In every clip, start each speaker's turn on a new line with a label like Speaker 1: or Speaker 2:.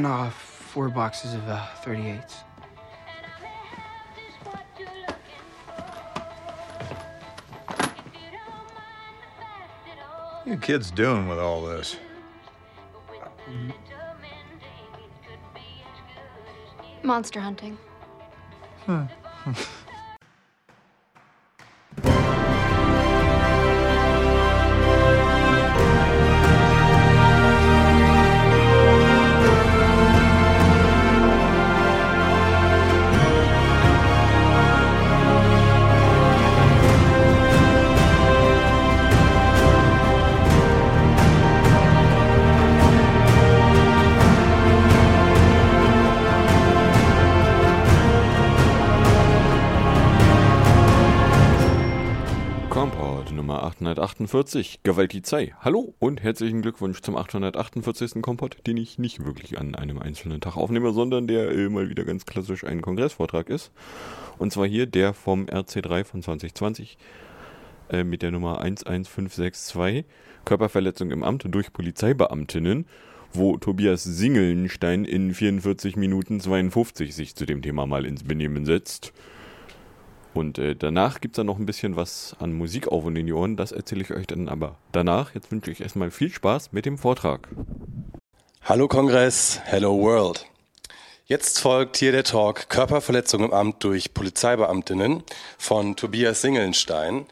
Speaker 1: And uh, four boxes of uh, 38s.
Speaker 2: What are you kids doing with all this?
Speaker 3: Monster hunting.
Speaker 4: Komport 848, Gewaltizei. Hallo und herzlichen Glückwunsch zum 848. Kompott, den ich nicht wirklich an einem einzelnen Tag aufnehme, sondern der äh, mal wieder ganz klassisch ein Kongressvortrag ist. Und zwar hier der vom RC3 von 2020 äh, mit der Nummer 11562, Körperverletzung im Amt durch Polizeibeamtinnen, wo Tobias Singelnstein in 44 Minuten 52 sich zu dem Thema mal ins Benehmen setzt. Und äh, danach gibt es dann noch ein bisschen was an Musik auf und in die Ohren. Das erzähle ich euch dann aber danach. Jetzt wünsche ich erstmal viel Spaß mit dem Vortrag.
Speaker 5: Hallo Kongress, hello World. Jetzt folgt hier der Talk Körperverletzung im Amt durch Polizeibeamtinnen von Tobias Singelnstein.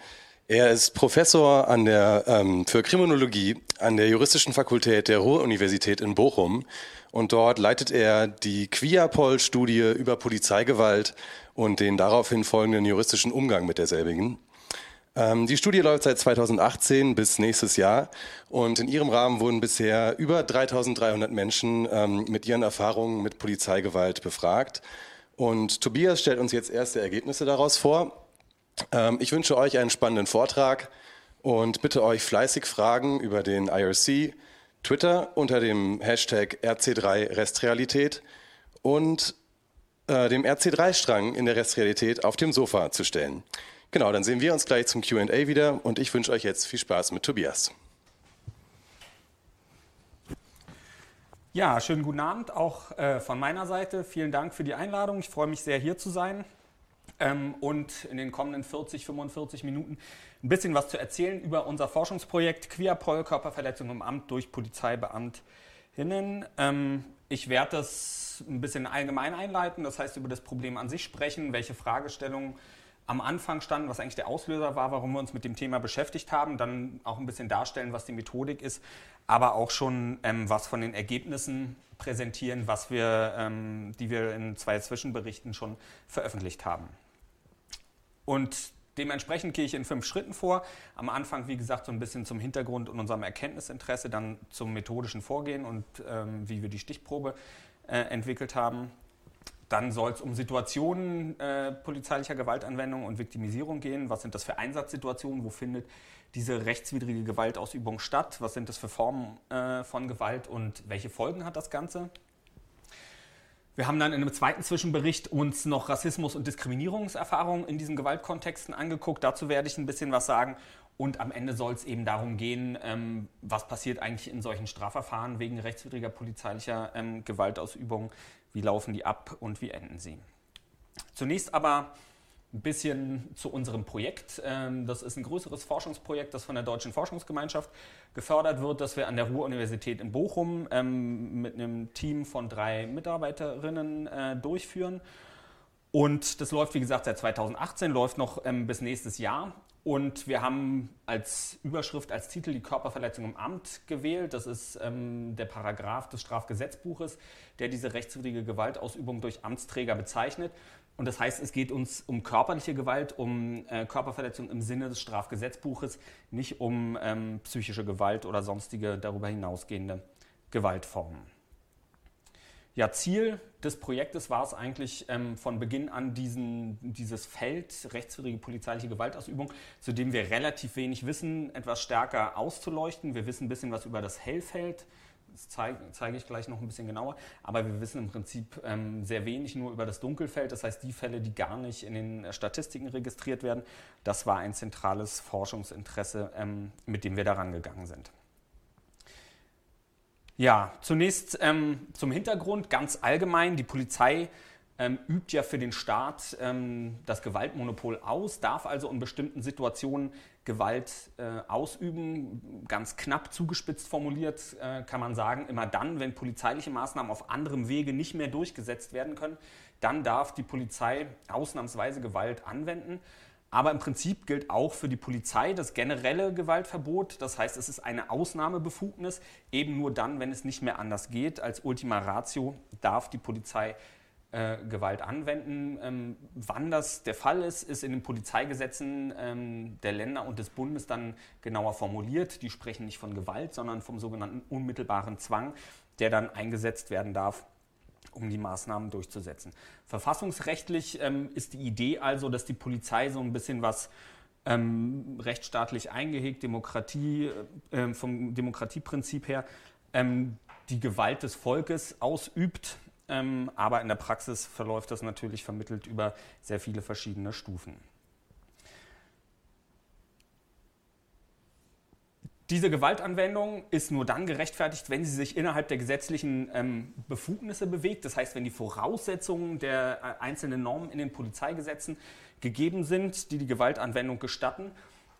Speaker 5: Er ist Professor an der, ähm, für Kriminologie an der Juristischen Fakultät der Ruhr-Universität in Bochum und dort leitet er die Quiapol-Studie über Polizeigewalt und den daraufhin folgenden juristischen Umgang mit derselbigen. Ähm, die Studie läuft seit 2018 bis nächstes Jahr und in ihrem Rahmen wurden bisher über 3300 Menschen ähm, mit ihren Erfahrungen mit Polizeigewalt befragt. Und Tobias stellt uns jetzt erste Ergebnisse daraus vor. Ähm, ich wünsche euch einen spannenden Vortrag und bitte euch fleißig Fragen über den IRC, Twitter unter dem Hashtag RC3 Restrealität und äh, dem RC3-Strang in der Restrealität auf dem Sofa zu stellen. Genau, dann sehen wir uns gleich zum QA wieder und ich wünsche euch jetzt viel Spaß mit Tobias.
Speaker 6: Ja, schönen guten Abend auch äh, von meiner Seite. Vielen Dank für die Einladung. Ich freue mich sehr, hier zu sein ähm, und in den kommenden 40, 45 Minuten ein bisschen was zu erzählen über unser Forschungsprojekt Queerpol, Körperverletzung im Amt durch Polizeibeamtinnen. Ähm, ich werde das ein bisschen allgemein einleiten, das heißt über das Problem an sich sprechen, welche Fragestellungen am Anfang standen, was eigentlich der Auslöser war, warum wir uns mit dem Thema beschäftigt haben, dann auch ein bisschen darstellen, was die Methodik ist, aber auch schon ähm, was von den Ergebnissen präsentieren, was wir, ähm, die wir in zwei Zwischenberichten schon veröffentlicht haben. Und dementsprechend gehe ich in fünf Schritten vor. Am Anfang, wie gesagt, so ein bisschen zum Hintergrund und unserem Erkenntnisinteresse, dann zum methodischen Vorgehen und ähm, wie wir die Stichprobe äh, entwickelt haben. Dann soll es um Situationen äh, polizeilicher Gewaltanwendung und Viktimisierung gehen. Was sind das für Einsatzsituationen? Wo findet diese rechtswidrige Gewaltausübung statt? Was sind das für Formen äh, von Gewalt und welche Folgen hat das Ganze? Wir haben dann in einem zweiten Zwischenbericht uns noch Rassismus und Diskriminierungserfahrungen in diesen Gewaltkontexten angeguckt. Dazu werde ich ein bisschen was sagen. Und am Ende soll es eben darum gehen, ähm, was passiert eigentlich in solchen Strafverfahren wegen rechtswidriger polizeilicher ähm, Gewaltausübung, wie laufen die ab und wie enden sie. Zunächst aber ein bisschen zu unserem Projekt. Ähm, das ist ein größeres Forschungsprojekt, das von der Deutschen Forschungsgemeinschaft gefördert wird, das wir an der Ruhr-Universität in Bochum ähm, mit einem Team von drei Mitarbeiterinnen äh, durchführen. Und das läuft, wie gesagt, seit 2018, läuft noch ähm, bis nächstes Jahr. Und wir haben als Überschrift, als Titel die Körperverletzung im Amt gewählt. Das ist ähm, der Paragraph des Strafgesetzbuches, der diese rechtswidrige Gewaltausübung durch Amtsträger bezeichnet. Und das heißt, es geht uns um körperliche Gewalt, um äh, Körperverletzung im Sinne des Strafgesetzbuches, nicht um ähm, psychische Gewalt oder sonstige darüber hinausgehende Gewaltformen. Ja, Ziel des Projektes war es eigentlich ähm, von Beginn an diesen, dieses Feld rechtswidrige polizeiliche Gewaltausübung, zu dem wir relativ wenig wissen, etwas stärker auszuleuchten. Wir wissen ein bisschen was über das Hellfeld, das zeige, zeige ich gleich noch ein bisschen genauer. Aber wir wissen im Prinzip ähm, sehr wenig nur über das Dunkelfeld. Das heißt, die Fälle, die gar nicht in den Statistiken registriert werden, das war ein zentrales Forschungsinteresse, ähm, mit dem wir daran gegangen sind. Ja, zunächst ähm, zum Hintergrund ganz allgemein. Die Polizei ähm, übt ja für den Staat ähm, das Gewaltmonopol aus, darf also in bestimmten Situationen Gewalt äh, ausüben. Ganz knapp zugespitzt formuliert äh, kann man sagen, immer dann, wenn polizeiliche Maßnahmen auf anderem Wege nicht mehr durchgesetzt werden können, dann darf die Polizei ausnahmsweise Gewalt anwenden. Aber im Prinzip gilt auch für die Polizei das generelle Gewaltverbot. Das heißt, es ist eine Ausnahmebefugnis. Eben nur dann, wenn es nicht mehr anders geht. Als Ultima Ratio darf die Polizei äh, Gewalt anwenden. Ähm, wann das der Fall ist, ist in den Polizeigesetzen ähm, der Länder und des Bundes dann genauer formuliert. Die sprechen nicht von Gewalt, sondern vom sogenannten unmittelbaren Zwang, der dann eingesetzt werden darf um die Maßnahmen durchzusetzen. Verfassungsrechtlich ähm, ist die Idee also, dass die Polizei so ein bisschen was ähm, rechtsstaatlich eingehegt, Demokratie, äh, vom Demokratieprinzip her, ähm, die Gewalt des Volkes ausübt. Ähm, aber in der Praxis verläuft das natürlich vermittelt über sehr viele verschiedene Stufen. Diese Gewaltanwendung ist nur dann gerechtfertigt, wenn sie sich innerhalb der gesetzlichen ähm, Befugnisse bewegt. Das heißt, wenn die Voraussetzungen der äh, einzelnen Normen in den Polizeigesetzen gegeben sind, die die Gewaltanwendung gestatten.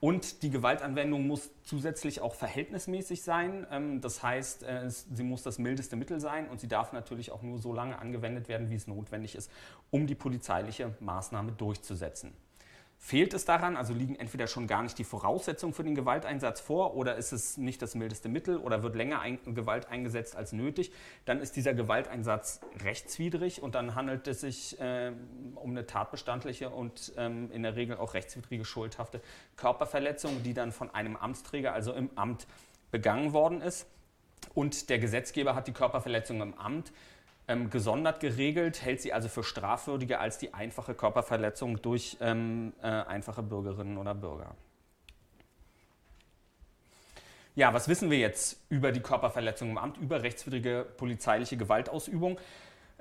Speaker 6: Und die Gewaltanwendung muss zusätzlich auch verhältnismäßig sein. Ähm, das heißt, äh, sie muss das mildeste Mittel sein und sie darf natürlich auch nur so lange angewendet werden, wie es notwendig ist, um die polizeiliche Maßnahme durchzusetzen. Fehlt es daran, also liegen entweder schon gar nicht die Voraussetzungen für den Gewalteinsatz vor oder ist es nicht das mildeste Mittel oder wird länger ein Gewalt eingesetzt als nötig, dann ist dieser Gewalteinsatz rechtswidrig und dann handelt es sich äh, um eine tatbestandliche und ähm, in der Regel auch rechtswidrige schuldhafte Körperverletzung, die dann von einem Amtsträger, also im Amt, begangen worden ist. Und der Gesetzgeber hat die Körperverletzung im Amt ähm, gesondert geregelt, hält sie also für strafwürdiger als die einfache Körperverletzung durch ähm, äh, einfache Bürgerinnen oder Bürger. Ja, was wissen wir jetzt über die Körperverletzung im Amt, über rechtswidrige polizeiliche Gewaltausübung?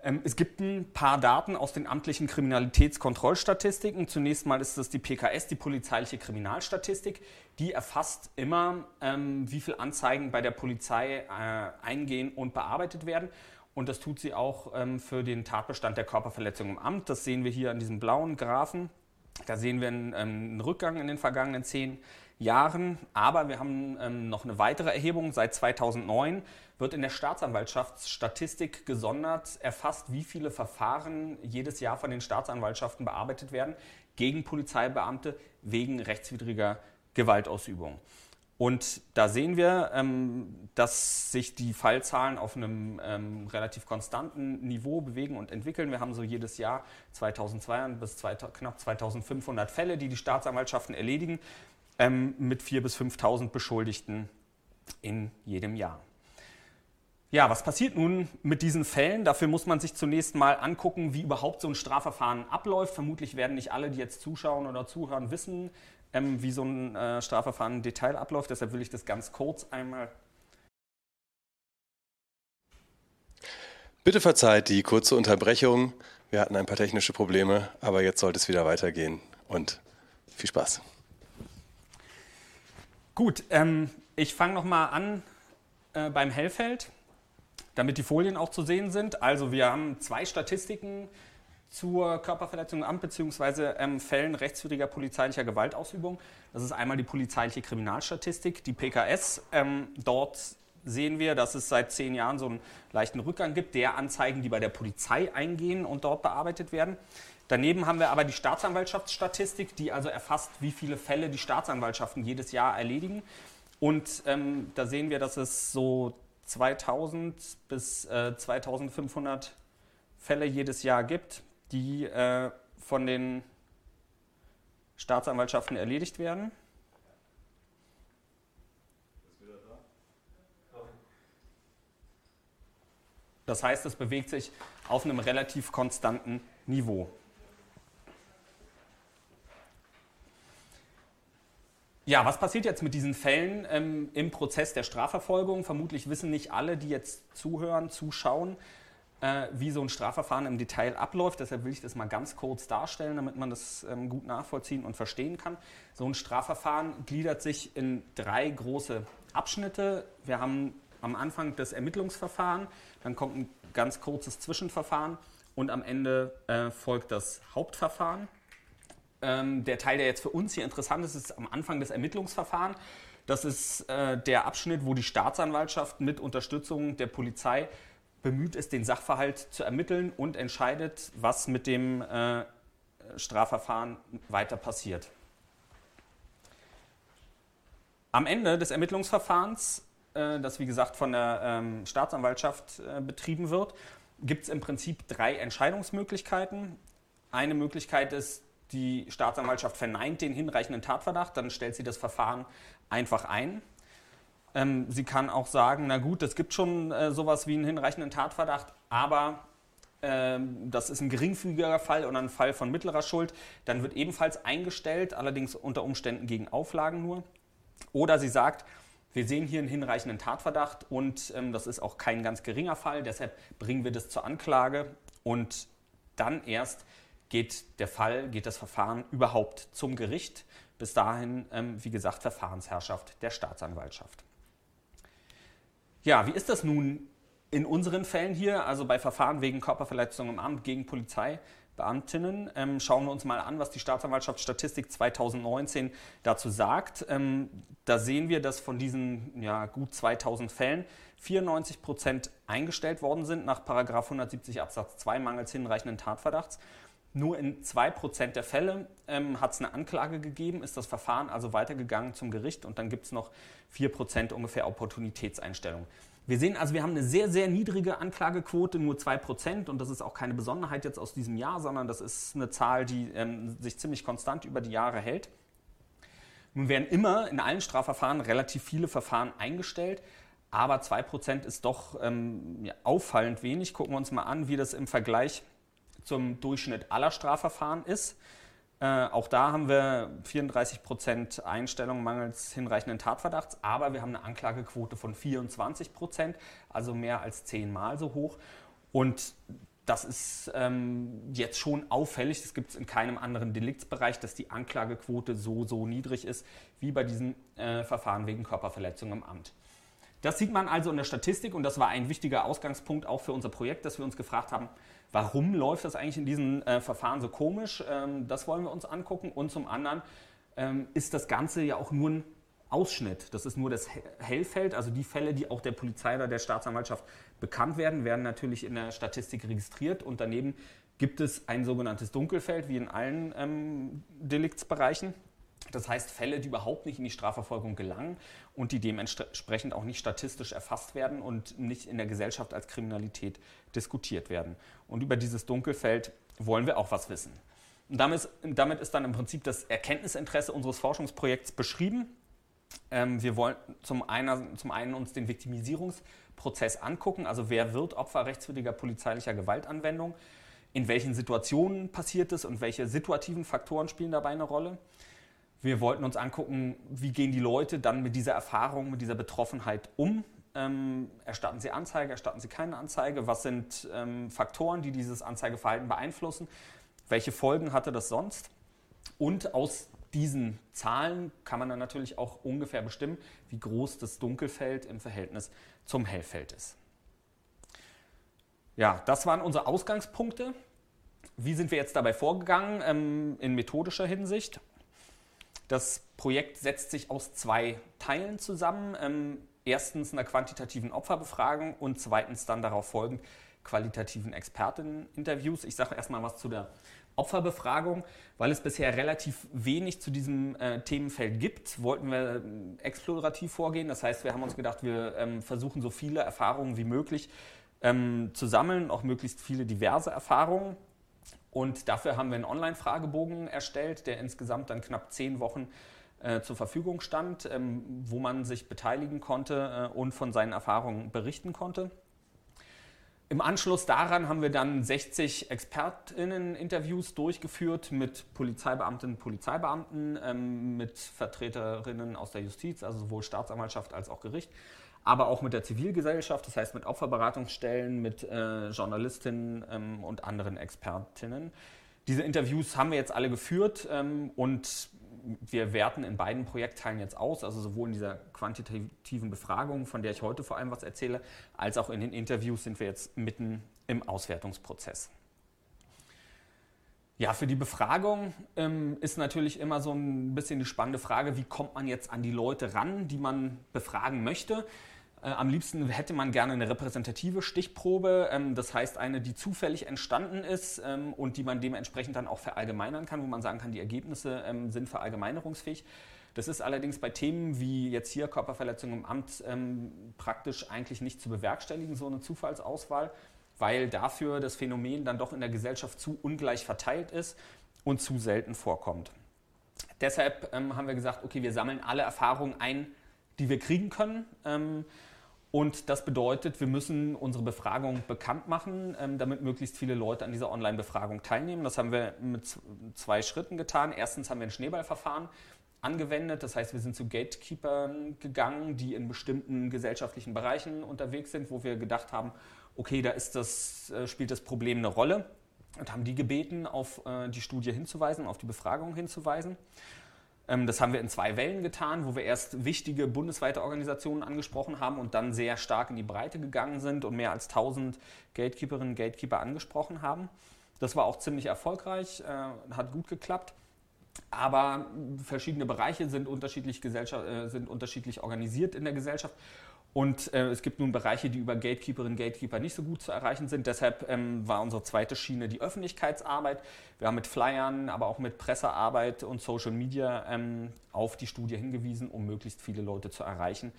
Speaker 6: Ähm, es gibt ein paar Daten aus den amtlichen Kriminalitätskontrollstatistiken. Zunächst mal ist das die PKS, die polizeiliche Kriminalstatistik. Die erfasst immer, ähm, wie viele Anzeigen bei der Polizei äh, eingehen und bearbeitet werden. Und das tut sie auch ähm, für den Tatbestand der Körperverletzung im Amt. Das sehen wir hier an diesem blauen Graphen. Da sehen wir einen, ähm, einen Rückgang in den vergangenen zehn Jahren. Aber wir haben ähm, noch eine weitere Erhebung. Seit 2009 wird in der Staatsanwaltschaftsstatistik gesondert erfasst, wie viele Verfahren jedes Jahr von den Staatsanwaltschaften bearbeitet werden gegen Polizeibeamte wegen rechtswidriger Gewaltausübung. Und da sehen wir, ähm, dass sich die Fallzahlen auf einem ähm, relativ konstanten Niveau bewegen und entwickeln. Wir haben so jedes Jahr 2200 bis knapp 2500 Fälle, die die Staatsanwaltschaften erledigen, ähm, mit 4.000 bis 5.000 Beschuldigten in jedem Jahr. Ja, was passiert nun mit diesen Fällen? Dafür muss man sich zunächst mal angucken, wie überhaupt so ein Strafverfahren abläuft. Vermutlich werden nicht alle, die jetzt zuschauen oder zuhören, wissen, ähm, wie so ein äh, Strafverfahren im Detail abläuft. Deshalb will ich das ganz kurz einmal.
Speaker 5: Bitte verzeiht die kurze Unterbrechung. Wir hatten ein paar technische Probleme, aber jetzt sollte es wieder weitergehen. Und viel Spaß.
Speaker 6: Gut, ähm, ich fange nochmal an äh, beim Hellfeld, damit die Folien auch zu sehen sind. Also wir haben zwei Statistiken zur Körperverletzung Amt bzw. Ähm, Fällen rechtswidriger polizeilicher Gewaltausübung. Das ist einmal die polizeiliche Kriminalstatistik, die PKS. Ähm, dort sehen wir, dass es seit zehn Jahren so einen leichten Rückgang gibt der Anzeigen, die bei der Polizei eingehen und dort bearbeitet werden. Daneben haben wir aber die Staatsanwaltschaftsstatistik, die also erfasst, wie viele Fälle die Staatsanwaltschaften jedes Jahr erledigen. Und ähm, da sehen wir, dass es so 2000 bis äh, 2500 Fälle jedes Jahr gibt die äh, von den Staatsanwaltschaften erledigt werden. Das heißt, es bewegt sich auf einem relativ konstanten Niveau. Ja, was passiert jetzt mit diesen Fällen ähm, im Prozess der Strafverfolgung? Vermutlich wissen nicht alle, die jetzt zuhören, zuschauen, äh, wie so ein Strafverfahren im Detail abläuft. Deshalb will ich das mal ganz kurz darstellen, damit man das ähm, gut nachvollziehen und verstehen kann. So ein Strafverfahren gliedert sich in drei große Abschnitte. Wir haben am Anfang das Ermittlungsverfahren, dann kommt ein ganz kurzes Zwischenverfahren und am Ende äh, folgt das Hauptverfahren. Ähm, der Teil, der jetzt für uns hier interessant ist, ist am Anfang des Ermittlungsverfahrens. Das ist äh, der Abschnitt, wo die Staatsanwaltschaft mit Unterstützung der Polizei bemüht ist, den Sachverhalt zu ermitteln und entscheidet, was mit dem äh, Strafverfahren weiter passiert. Am Ende des Ermittlungsverfahrens, äh, das wie gesagt von der ähm, Staatsanwaltschaft äh, betrieben wird, gibt es im Prinzip drei Entscheidungsmöglichkeiten. Eine Möglichkeit ist, die Staatsanwaltschaft verneint den hinreichenden Tatverdacht, dann stellt sie das Verfahren einfach ein. Ähm, sie kann auch sagen, na gut, es gibt schon äh, sowas wie einen hinreichenden Tatverdacht, aber ähm, das ist ein geringfügiger Fall oder ein Fall von mittlerer Schuld, dann wird ebenfalls eingestellt, allerdings unter Umständen gegen Auflagen nur. Oder sie sagt, wir sehen hier einen hinreichenden Tatverdacht und ähm, das ist auch kein ganz geringer Fall, deshalb bringen wir das zur Anklage und dann erst geht der Fall, geht das Verfahren überhaupt zum Gericht. Bis dahin, ähm, wie gesagt, Verfahrensherrschaft der Staatsanwaltschaft. Ja, wie ist das nun in unseren Fällen hier, also bei Verfahren wegen Körperverletzung im Amt gegen Polizeibeamtinnen? Ähm, schauen wir uns mal an, was die Staatsanwaltschaftsstatistik 2019 dazu sagt. Ähm, da sehen wir, dass von diesen ja, gut 2000 Fällen 94 Prozent eingestellt worden sind nach 170 Absatz 2 mangels hinreichenden Tatverdachts nur in 2% der Fälle ähm, hat es eine Anklage gegeben, ist das Verfahren also weitergegangen zum Gericht und dann gibt es noch 4% ungefähr Opportunitätseinstellung. Wir sehen also, wir haben eine sehr, sehr niedrige Anklagequote, nur 2%. Und das ist auch keine Besonderheit jetzt aus diesem Jahr, sondern das ist eine Zahl, die ähm, sich ziemlich konstant über die Jahre hält. Nun werden immer in allen Strafverfahren relativ viele Verfahren eingestellt, aber 2% ist doch ähm, ja, auffallend wenig. Gucken wir uns mal an, wie das im Vergleich zum Durchschnitt aller Strafverfahren ist. Äh, auch da haben wir 34 Prozent Einstellung mangels hinreichenden Tatverdachts, aber wir haben eine Anklagequote von 24 Prozent, also mehr als zehnmal so hoch. Und das ist ähm, jetzt schon auffällig. Das gibt es in keinem anderen Deliktsbereich, dass die Anklagequote so, so niedrig ist wie bei diesen äh, Verfahren wegen Körperverletzung im Amt. Das sieht man also in der Statistik und das war ein wichtiger Ausgangspunkt auch für unser Projekt, dass wir uns gefragt haben, warum läuft das eigentlich in diesen äh, Verfahren so komisch? Ähm, das wollen wir uns angucken. Und zum anderen ähm, ist das Ganze ja auch nur ein Ausschnitt. Das ist nur das Hellfeld, also die Fälle, die auch der Polizei oder der Staatsanwaltschaft bekannt werden, werden natürlich in der Statistik registriert und daneben gibt es ein sogenanntes Dunkelfeld, wie in allen ähm, Deliktsbereichen. Das heißt Fälle, die überhaupt nicht in die Strafverfolgung gelangen und die dementsprechend auch nicht statistisch erfasst werden und nicht in der Gesellschaft als Kriminalität diskutiert werden. Und über dieses Dunkelfeld wollen wir auch was wissen. Und damit, damit ist dann im Prinzip das Erkenntnisinteresse unseres Forschungsprojekts beschrieben. Ähm, wir wollen zum einen, zum einen uns den Viktimisierungsprozess angucken, also wer wird Opfer rechtswidriger polizeilicher Gewaltanwendung, in welchen Situationen passiert es und welche situativen Faktoren spielen dabei eine Rolle. Wir wollten uns angucken, wie gehen die Leute dann mit dieser Erfahrung, mit dieser Betroffenheit um. Ähm, erstatten sie Anzeige, erstatten sie keine Anzeige? Was sind ähm, Faktoren, die dieses Anzeigeverhalten beeinflussen? Welche Folgen hatte das sonst? Und aus diesen Zahlen kann man dann natürlich auch ungefähr bestimmen, wie groß das Dunkelfeld im Verhältnis zum Hellfeld ist. Ja, das waren unsere Ausgangspunkte. Wie sind wir jetzt dabei vorgegangen ähm, in methodischer Hinsicht? Das Projekt setzt sich aus zwei Teilen zusammen. Ähm, erstens einer quantitativen Opferbefragung und zweitens dann darauf folgend qualitativen Experteninterviews. Ich sage erstmal was zu der Opferbefragung, weil es bisher relativ wenig zu diesem äh, Themenfeld gibt, wollten wir äh, explorativ vorgehen. Das heißt, wir haben uns gedacht, wir ähm, versuchen so viele Erfahrungen wie möglich ähm, zu sammeln, auch möglichst viele diverse Erfahrungen. Und dafür haben wir einen Online-Fragebogen erstellt, der insgesamt dann knapp zehn Wochen äh, zur Verfügung stand, ähm, wo man sich beteiligen konnte äh, und von seinen Erfahrungen berichten konnte. Im Anschluss daran haben wir dann 60 ExpertInnen-Interviews durchgeführt mit Polizeibeamtinnen und Polizeibeamten, ähm, mit Vertreterinnen aus der Justiz, also sowohl Staatsanwaltschaft als auch Gericht, aber auch mit der Zivilgesellschaft, das heißt mit Opferberatungsstellen, mit äh, Journalistinnen ähm, und anderen Expertinnen. Diese Interviews haben wir jetzt alle geführt ähm, und wir werten in beiden Projektteilen jetzt aus, also sowohl in dieser quantitativen Befragung, von der ich heute vor allem was erzähle, als auch in den Interviews sind wir jetzt mitten im Auswertungsprozess. Ja, für die Befragung ähm, ist natürlich immer so ein bisschen die spannende Frage, wie kommt man jetzt an die Leute ran, die man befragen möchte. Äh, am liebsten hätte man gerne eine repräsentative Stichprobe, ähm, das heißt eine, die zufällig entstanden ist ähm, und die man dementsprechend dann auch verallgemeinern kann, wo man sagen kann, die Ergebnisse ähm, sind verallgemeinerungsfähig. Das ist allerdings bei Themen wie jetzt hier Körperverletzung im Amt praktisch eigentlich nicht zu bewerkstelligen, so eine Zufallsauswahl weil dafür das Phänomen dann doch in der Gesellschaft zu ungleich verteilt ist und zu selten vorkommt. Deshalb haben wir gesagt, okay, wir sammeln alle Erfahrungen ein, die wir kriegen können. Und das bedeutet, wir müssen unsere Befragung bekannt machen, ähm, damit möglichst viele Leute an dieser Online-Befragung teilnehmen. Das haben wir mit zwei Schritten getan. Erstens haben wir ein Schneeballverfahren angewendet. Das heißt, wir sind zu Gatekeepern gegangen, die in bestimmten gesellschaftlichen Bereichen unterwegs sind, wo wir gedacht haben, okay, da das, äh, spielt das Problem eine Rolle und haben die gebeten, auf äh, die Studie hinzuweisen, auf die Befragung hinzuweisen. Ähm, das haben wir in zwei Wellen getan, wo wir erst wichtige bundesweite Organisationen angesprochen haben und dann sehr stark in die Breite gegangen sind und mehr als 1000 Gatekeeperinnen und Gatekeeper angesprochen haben. Das war auch ziemlich erfolgreich, äh, hat gut geklappt. Aber verschiedene Bereiche sind unterschiedlich, sind unterschiedlich organisiert in der Gesellschaft und äh, es gibt nun Bereiche, die über Gatekeeperinnen und Gatekeeper nicht so gut zu erreichen sind. Deshalb ähm, war unsere zweite Schiene die Öffentlichkeitsarbeit. Wir haben mit Flyern, aber auch mit Pressearbeit und Social Media ähm, auf die Studie hingewiesen, um möglichst viele Leute zu erreichen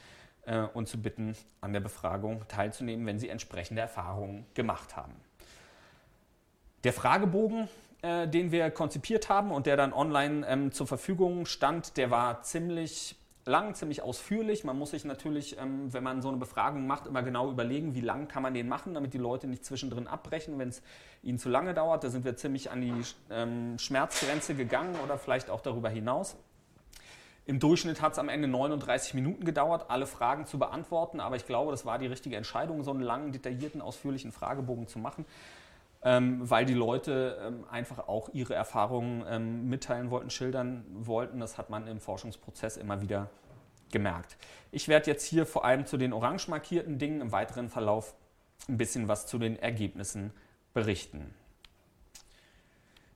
Speaker 6: äh, und zu bitten, an der Befragung teilzunehmen, wenn sie entsprechende Erfahrungen gemacht haben. Der Fragebogen, äh, den wir konzipiert haben und der dann online ähm, zur Verfügung stand, der war ziemlich lang, ziemlich ausführlich. Man muss sich natürlich, ähm, wenn man so eine Befragung macht, immer genau überlegen, wie lang kann man den machen, damit die Leute nicht zwischendrin abbrechen, wenn es ihnen zu lange dauert. Da sind wir ziemlich an die ähm, Schmerzgrenze gegangen oder vielleicht auch darüber hinaus. Im Durchschnitt hat es am Ende 39 Minuten gedauert, alle Fragen zu beantworten, aber ich glaube, das war die richtige Entscheidung, so einen langen, detaillierten, ausführlichen Fragebogen zu machen. Ähm, weil die Leute ähm, einfach auch ihre Erfahrungen ähm, mitteilen wollten, schildern wollten. Das hat man im Forschungsprozess immer wieder gemerkt. Ich werde jetzt hier vor allem zu den orange markierten Dingen im weiteren Verlauf ein bisschen was zu den Ergebnissen berichten.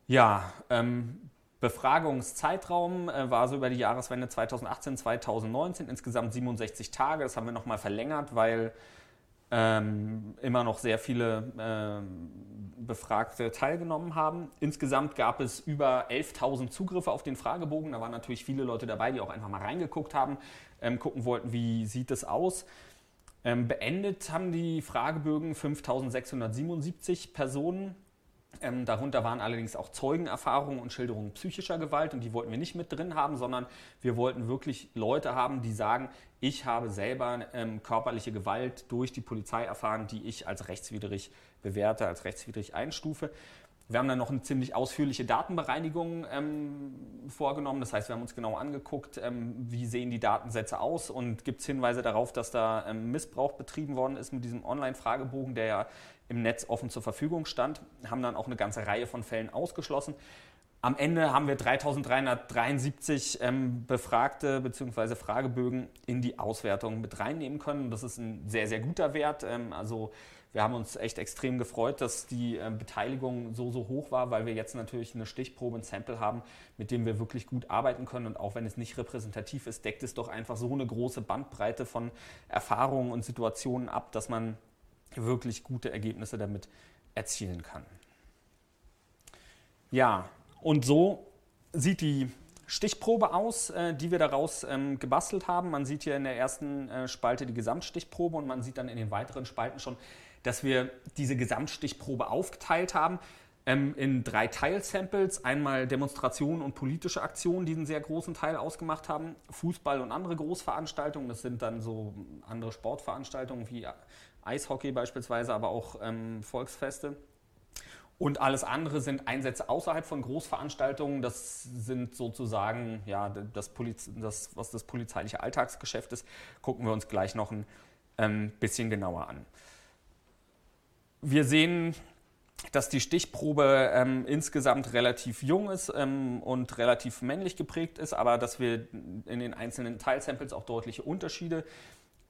Speaker 6: Ja, ähm, Befragungszeitraum äh, war so über die Jahreswende 2018, 2019 insgesamt 67 Tage. Das haben wir nochmal verlängert, weil ähm, immer noch sehr viele ähm, Befragte teilgenommen haben. Insgesamt gab es über 11.000 Zugriffe auf den Fragebogen. Da waren natürlich viele Leute dabei, die auch einfach mal reingeguckt haben, ähm, gucken wollten, wie sieht es aus. Ähm, beendet haben die Fragebögen 5.677 Personen. Ähm, darunter waren allerdings auch Zeugenerfahrungen und Schilderungen psychischer Gewalt und die wollten wir nicht mit drin haben, sondern wir wollten wirklich Leute haben, die sagen, ich habe selber ähm, körperliche Gewalt durch die Polizei erfahren, die ich als rechtswidrig bewerte, als rechtswidrig einstufe. Wir haben dann noch eine ziemlich ausführliche Datenbereinigung ähm, vorgenommen. Das heißt, wir haben uns genau angeguckt, ähm, wie sehen die Datensätze aus und gibt es Hinweise darauf, dass da ähm, Missbrauch betrieben worden ist mit diesem Online-Fragebogen, der ja im Netz offen zur Verfügung stand. Haben dann auch eine ganze Reihe von Fällen ausgeschlossen. Am Ende haben wir 3373 ähm, Befragte bzw. Fragebögen in die Auswertung mit reinnehmen können. Das ist ein sehr, sehr guter Wert. Ähm, also wir haben uns echt extrem gefreut, dass die äh, Beteiligung so, so hoch war, weil wir jetzt natürlich eine Stichprobe, ein Sample haben, mit dem wir wirklich gut arbeiten können. Und auch wenn es nicht repräsentativ ist, deckt es doch einfach so eine große Bandbreite von Erfahrungen und Situationen ab, dass man wirklich gute Ergebnisse damit erzielen kann. Ja, und so sieht die Stichprobe aus, äh, die wir daraus ähm, gebastelt haben. Man sieht hier in der ersten äh, Spalte die Gesamtstichprobe und man sieht dann in den weiteren Spalten schon, dass wir diese Gesamtstichprobe aufgeteilt haben ähm, in drei Teilsamples. Einmal Demonstrationen und politische Aktionen, die einen sehr großen Teil ausgemacht haben. Fußball und andere Großveranstaltungen. Das sind dann so andere Sportveranstaltungen wie Eishockey beispielsweise, aber auch ähm, Volksfeste. Und alles andere sind Einsätze außerhalb von Großveranstaltungen. Das sind sozusagen, ja, das, Poliz das was das polizeiliche Alltagsgeschäft ist, gucken wir uns gleich noch ein ähm, bisschen genauer an. Wir sehen dass die Stichprobe ähm, insgesamt relativ jung ist ähm, und relativ männlich geprägt ist, aber dass wir in den einzelnen Teilsamples auch deutliche Unterschiede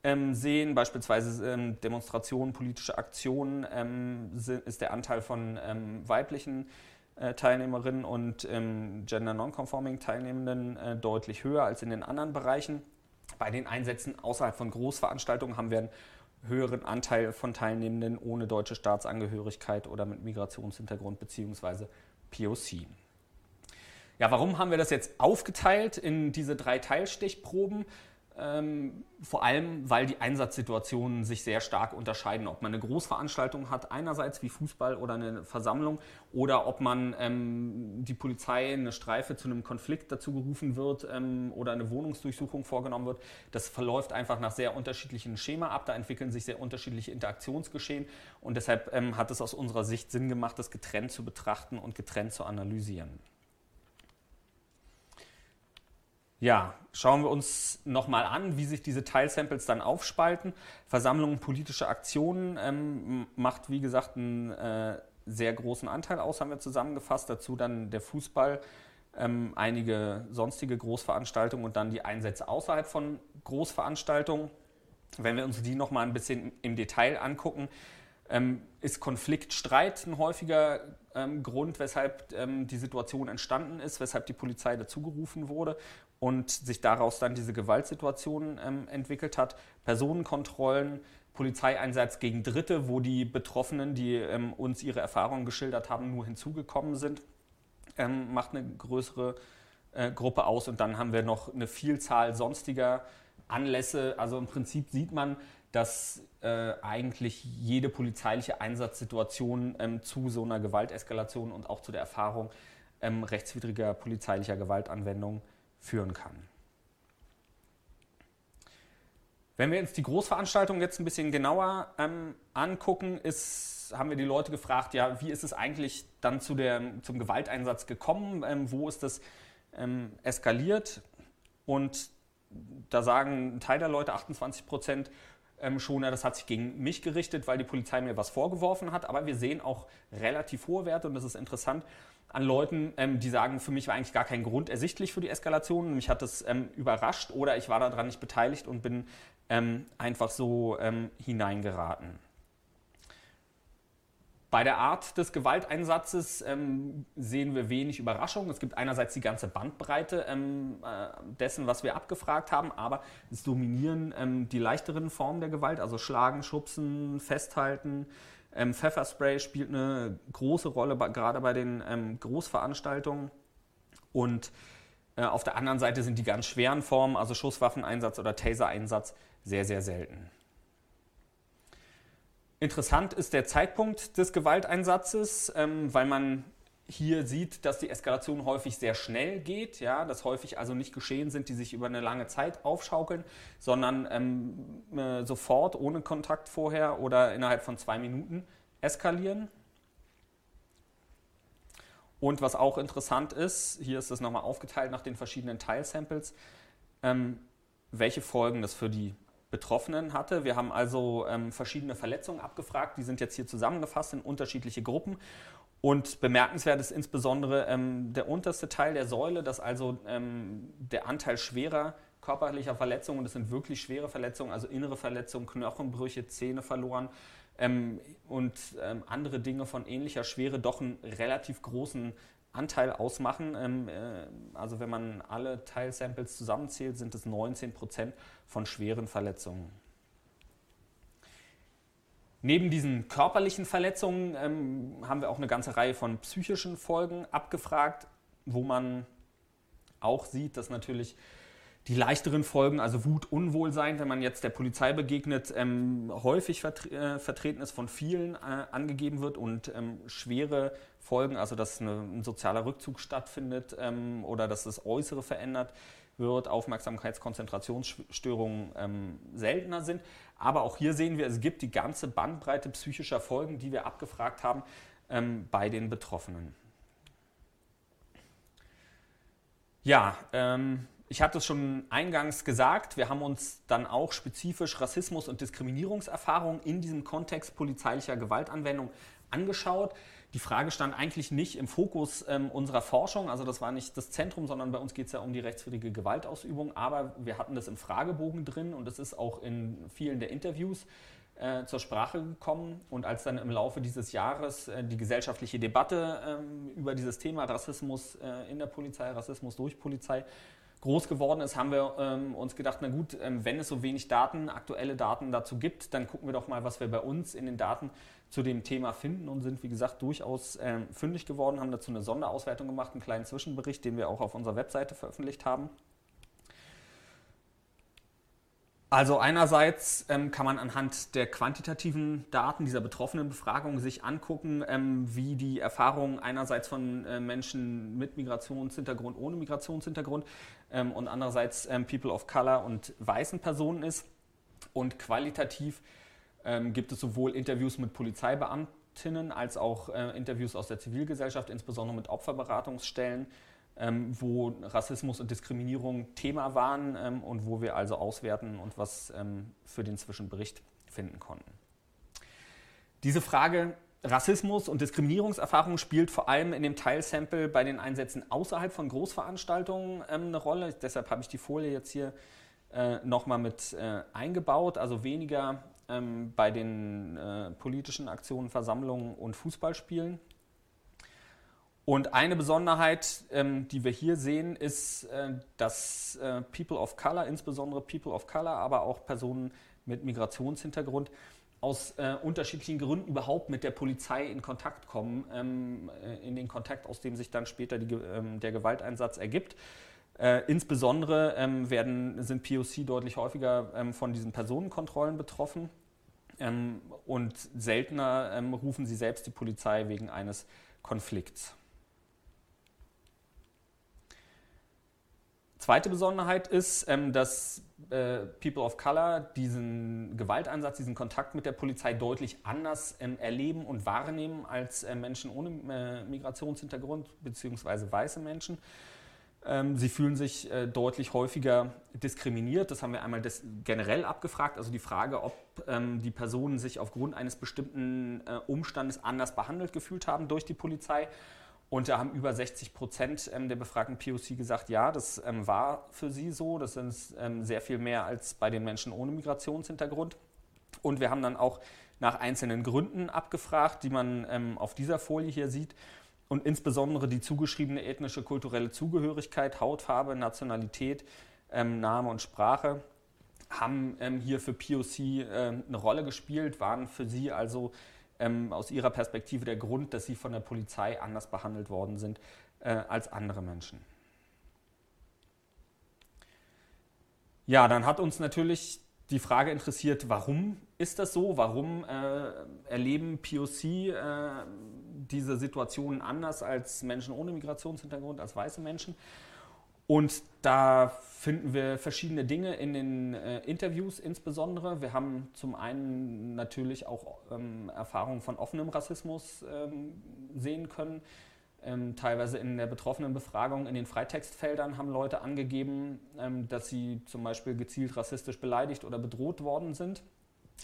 Speaker 6: ähm, sehen. Beispielsweise ähm, Demonstrationen, politische Aktionen ähm, ist der Anteil von ähm, weiblichen äh, Teilnehmerinnen und Gender Nonconforming Teilnehmenden äh, deutlich höher als in den anderen Bereichen. Bei den Einsätzen außerhalb von Großveranstaltungen haben wir einen höheren Anteil von Teilnehmenden ohne deutsche Staatsangehörigkeit oder mit Migrationshintergrund bzw. POC. Ja, warum haben wir das jetzt aufgeteilt in diese drei Teilstichproben? Ähm, vor allem, weil die Einsatzsituationen sich sehr stark unterscheiden. Ob man eine Großveranstaltung hat, einerseits wie Fußball oder eine Versammlung, oder ob man ähm, die Polizei eine Streife zu einem Konflikt dazu gerufen wird ähm, oder eine Wohnungsdurchsuchung vorgenommen wird. Das verläuft einfach nach sehr unterschiedlichen Schema ab. Da entwickeln sich sehr unterschiedliche Interaktionsgeschehen und deshalb ähm, hat es aus unserer Sicht Sinn gemacht, das getrennt zu betrachten und getrennt zu analysieren. Ja, schauen wir uns nochmal an, wie sich diese Teilsamples dann aufspalten. Versammlungen, politische Aktionen ähm, macht, wie gesagt, einen äh, sehr großen Anteil aus, haben wir zusammengefasst. Dazu dann der Fußball, ähm, einige sonstige Großveranstaltungen und dann die Einsätze außerhalb von Großveranstaltungen. Wenn wir uns die nochmal ein bisschen im Detail angucken, ähm, ist Konflikt, Streit ein häufiger ähm, Grund, weshalb ähm, die Situation entstanden ist, weshalb die Polizei dazugerufen wurde und sich daraus dann diese Gewaltsituation ähm, entwickelt hat. Personenkontrollen, Polizeieinsatz gegen Dritte, wo die Betroffenen, die ähm, uns ihre Erfahrungen geschildert haben, nur hinzugekommen sind, ähm, macht eine größere äh, Gruppe aus. Und dann haben wir noch eine Vielzahl sonstiger Anlässe. Also im Prinzip sieht man, dass äh, eigentlich jede polizeiliche Einsatzsituation ähm, zu so einer Gewalteskalation und auch zu der Erfahrung ähm, rechtswidriger polizeilicher Gewaltanwendung führen kann. Wenn wir uns die Großveranstaltung jetzt ein bisschen genauer ähm, angucken, ist, haben wir die Leute gefragt, ja, wie ist es eigentlich dann zu der, zum Gewalteinsatz gekommen? Ähm, wo ist das ähm, eskaliert? Und da sagen ein Teil der Leute, 28 Prozent, ähm, schon, ja, das hat sich gegen mich gerichtet, weil die Polizei mir was vorgeworfen hat. Aber wir sehen auch relativ hohe Werte und das ist interessant an Leuten, ähm, die sagen, für mich war eigentlich gar kein Grund ersichtlich für die Eskalation. Mich hat das ähm, überrascht oder ich war daran nicht beteiligt und bin ähm, einfach so ähm, hineingeraten. Bei der Art des Gewalteinsatzes ähm, sehen wir wenig Überraschung. Es gibt einerseits die ganze Bandbreite ähm, äh, dessen, was wir abgefragt haben, aber es dominieren ähm, die leichteren Formen der Gewalt, also Schlagen, Schubsen, Festhalten, ähm, Pfefferspray spielt eine große Rolle, gerade bei den ähm, Großveranstaltungen. Und äh, auf der anderen Seite sind die ganz schweren Formen, also Schusswaffeneinsatz oder Taser-Einsatz, sehr, sehr selten. Interessant ist der Zeitpunkt des Gewalteinsatzes, ähm, weil man hier sieht, dass die Eskalation häufig sehr schnell geht, ja, dass häufig also nicht Geschehen sind, die sich über eine lange Zeit aufschaukeln, sondern ähm, äh, sofort ohne Kontakt vorher oder innerhalb von zwei Minuten eskalieren. Und was auch interessant ist, hier ist es nochmal aufgeteilt nach den verschiedenen Teilsamples, ähm, welche Folgen das für die Betroffenen hatte. Wir haben also ähm, verschiedene Verletzungen abgefragt, die sind jetzt hier zusammengefasst in unterschiedliche Gruppen und bemerkenswert ist insbesondere ähm, der unterste Teil der Säule, dass also ähm, der Anteil schwerer körperlicher Verletzungen, das sind wirklich schwere Verletzungen, also innere Verletzungen, Knochenbrüche, Zähne verloren ähm, und ähm, andere Dinge von ähnlicher Schwere doch einen relativ großen Anteil ausmachen. Ähm, äh, also wenn man alle Teilsamples zusammenzählt, sind es 19 Prozent von schweren Verletzungen. Neben diesen körperlichen Verletzungen ähm, haben wir auch eine ganze Reihe von psychischen Folgen abgefragt, wo man auch sieht, dass natürlich die leichteren Folgen, also Wut, Unwohlsein, wenn man jetzt der Polizei begegnet, ähm, häufig vertre äh, vertreten ist, von vielen äh, angegeben wird und ähm, schwere Folgen, also dass eine, ein sozialer Rückzug stattfindet ähm, oder dass das Äußere verändert wird, Aufmerksamkeitskonzentrationsstörungen ähm, seltener sind. Aber auch hier sehen wir, es gibt die ganze Bandbreite psychischer Folgen, die wir abgefragt haben ähm, bei den Betroffenen. Ja, ähm, ich hatte es schon eingangs gesagt, wir haben uns dann auch spezifisch Rassismus und Diskriminierungserfahrungen in diesem Kontext polizeilicher Gewaltanwendung angeschaut. Die Frage stand eigentlich nicht im Fokus ähm, unserer Forschung, also das war nicht das Zentrum, sondern bei uns geht es ja um die rechtswidrige Gewaltausübung, aber wir hatten das im Fragebogen drin und es ist auch in vielen der Interviews äh, zur Sprache gekommen. Und als dann im Laufe dieses Jahres äh, die gesellschaftliche Debatte ähm, über dieses Thema Rassismus äh, in der Polizei, Rassismus durch Polizei groß geworden ist, haben wir ähm, uns gedacht, na gut, ähm, wenn es so wenig Daten, aktuelle Daten dazu gibt, dann gucken wir doch mal, was wir bei uns in den Daten zu dem Thema finden und sind, wie gesagt, durchaus ähm, fündig geworden, haben dazu eine Sonderauswertung gemacht, einen kleinen Zwischenbericht, den wir auch auf unserer Webseite veröffentlicht haben. Also einerseits ähm, kann man anhand der quantitativen Daten dieser betroffenen Befragung sich angucken, ähm, wie die Erfahrung einerseits von äh, Menschen mit Migrationshintergrund, ohne Migrationshintergrund ähm, und andererseits ähm, People of Color und weißen Personen ist. Und qualitativ ähm, gibt es sowohl Interviews mit Polizeibeamtinnen als auch äh, Interviews aus der Zivilgesellschaft, insbesondere mit Opferberatungsstellen ähm, wo Rassismus und Diskriminierung Thema waren ähm, und wo wir also auswerten und was ähm, für den Zwischenbericht finden konnten. Diese Frage Rassismus und Diskriminierungserfahrung spielt vor allem in dem Teilsample bei den Einsätzen außerhalb von Großveranstaltungen ähm, eine Rolle. Deshalb habe ich die Folie jetzt hier äh, nochmal mit äh, eingebaut. Also weniger ähm, bei den äh, politischen Aktionen, Versammlungen und Fußballspielen. Und eine Besonderheit, ähm, die wir hier sehen, ist, äh, dass äh, People of Color, insbesondere People of Color, aber auch Personen mit Migrationshintergrund, aus äh, unterschiedlichen Gründen überhaupt mit der Polizei in Kontakt kommen, ähm, äh, in den Kontakt, aus dem sich dann später die, ähm, der Gewalteinsatz ergibt. Äh, insbesondere ähm, werden, sind POC deutlich häufiger ähm, von diesen Personenkontrollen betroffen ähm, und seltener rufen sie selbst die Polizei wegen eines Konflikts. Zweite Besonderheit ist, ähm, dass äh, People of Color diesen Gewalteinsatz, diesen Kontakt mit der Polizei deutlich anders ähm, erleben und wahrnehmen als äh, Menschen ohne äh, Migrationshintergrund bzw. weiße Menschen. Ähm, sie fühlen sich deutlich häufiger diskriminiert. Das haben wir einmal generell abgefragt. Also die Frage, ob die Personen sich aufgrund eines bestimmten Umstandes anders behandelt gefühlt haben durch die Polizei und da haben über 60 Prozent ähm, der befragten POC gesagt, ja, das ähm, war für sie so. Das sind ähm, sehr viel mehr als bei den Menschen ohne Migrationshintergrund. Und wir haben dann auch nach einzelnen Gründen abgefragt, die man auf dieser Folie hier sieht. Und insbesondere die zugeschriebene ethnische, kulturelle Zugehörigkeit, Hautfarbe, Nationalität, Name und Sprache haben hier für POC eine Rolle gespielt, waren für sie also ähm, aus ihrer Perspektive der Grund, dass sie von der Polizei anders behandelt worden sind äh, als andere Menschen. Ja, dann hat uns natürlich die Frage interessiert, warum ist das so? Warum äh, erleben POC äh, diese Situationen anders als Menschen ohne Migrationshintergrund, als weiße Menschen? Und da finden wir verschiedene Dinge in den äh, Interviews insbesondere. Wir haben zum einen natürlich auch ähm, Erfahrungen von offenem Rassismus ähm, sehen können. Ähm, teilweise in der betroffenen Befragung in den Freitextfeldern haben Leute angegeben, ähm, dass sie zum Beispiel gezielt rassistisch beleidigt oder bedroht worden sind.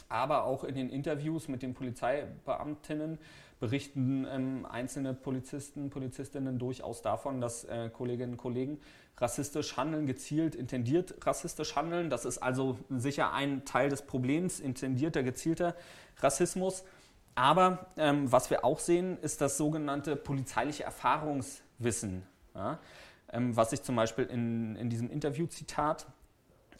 Speaker 6: Aber auch in den Interviews mit den Polizeibeamtinnen berichten ähm, einzelne Polizisten, Polizistinnen durchaus davon, dass äh, Kolleginnen und Kollegen rassistisch handeln, gezielt, intendiert rassistisch handeln. Das ist also sicher ein Teil des Problems, intendierter, gezielter Rassismus. Aber ähm, was wir auch sehen, ist das sogenannte polizeiliche Erfahrungswissen, ja? ähm, was sich zum Beispiel in, in diesem Interviewzitat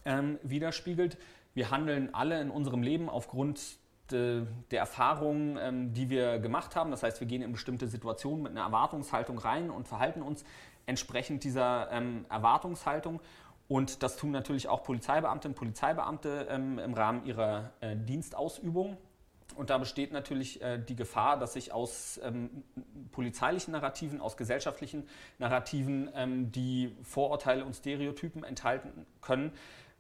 Speaker 6: ähm, widerspiegelt. Wir handeln alle in unserem Leben aufgrund de, der Erfahrungen, ähm, die wir gemacht haben. Das heißt, wir gehen in bestimmte Situationen mit einer Erwartungshaltung rein und verhalten uns entsprechend dieser ähm, Erwartungshaltung. Und das tun natürlich auch Polizeibeamtinnen und Polizeibeamte ähm, im Rahmen ihrer äh, Dienstausübung. Und da besteht natürlich äh, die Gefahr, dass sich aus ähm, polizeilichen Narrativen, aus gesellschaftlichen Narrativen, ähm, die Vorurteile und Stereotypen enthalten können,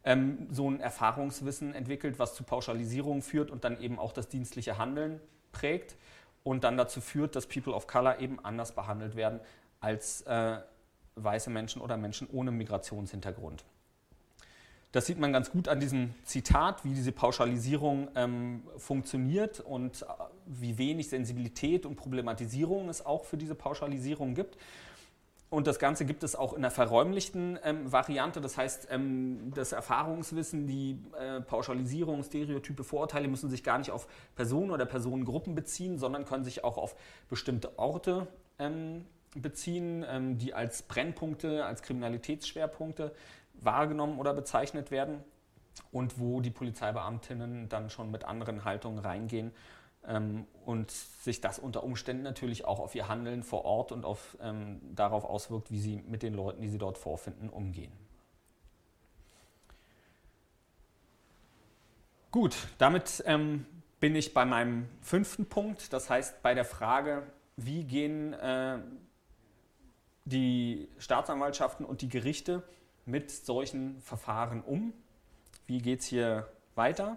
Speaker 6: ähm, so ein Erfahrungswissen entwickelt, was zu Pauschalisierung führt und dann eben auch das dienstliche Handeln prägt und dann dazu führt, dass People of Color eben anders behandelt werden als äh, weiße Menschen oder Menschen ohne Migrationshintergrund. Das sieht man ganz gut an diesem Zitat, wie diese Pauschalisierung ähm, funktioniert und äh, wie wenig Sensibilität und Problematisierung es auch für diese Pauschalisierung gibt. Und das Ganze gibt es auch in der verräumlichten ähm, Variante. Das heißt, ähm, das Erfahrungswissen, die äh, Pauschalisierung, Stereotype, Vorurteile müssen sich gar nicht auf Personen oder Personengruppen beziehen, sondern können sich auch auf bestimmte Orte ähm, beziehen, ähm, die als Brennpunkte, als Kriminalitätsschwerpunkte wahrgenommen oder bezeichnet werden und wo die Polizeibeamtinnen dann schon mit anderen Haltungen reingehen ähm, und sich das unter Umständen natürlich auch auf ihr Handeln vor Ort und auf, ähm, darauf auswirkt, wie sie mit den Leuten, die sie dort vorfinden, umgehen. Gut, damit ähm, bin ich bei meinem fünften Punkt, das heißt bei der Frage, wie gehen äh, die Staatsanwaltschaften und die Gerichte mit solchen Verfahren um? Wie geht es hier weiter?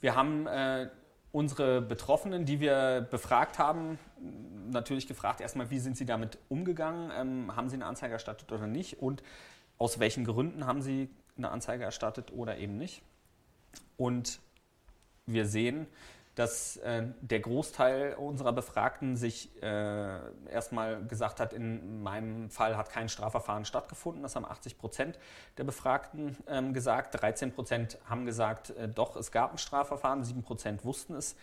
Speaker 6: Wir haben äh, unsere Betroffenen, die wir befragt haben, natürlich gefragt, erstmal, wie sind sie damit umgegangen? Ähm, haben sie eine Anzeige erstattet oder nicht? Und aus welchen Gründen haben sie eine Anzeige erstattet oder eben nicht? Und wir sehen, dass äh, der Großteil unserer Befragten sich äh, erstmal gesagt hat, in meinem Fall hat kein Strafverfahren stattgefunden. Das haben 80 Prozent der Befragten ähm, gesagt. 13 Prozent haben gesagt, äh, doch, es gab ein Strafverfahren. 7 Prozent wussten es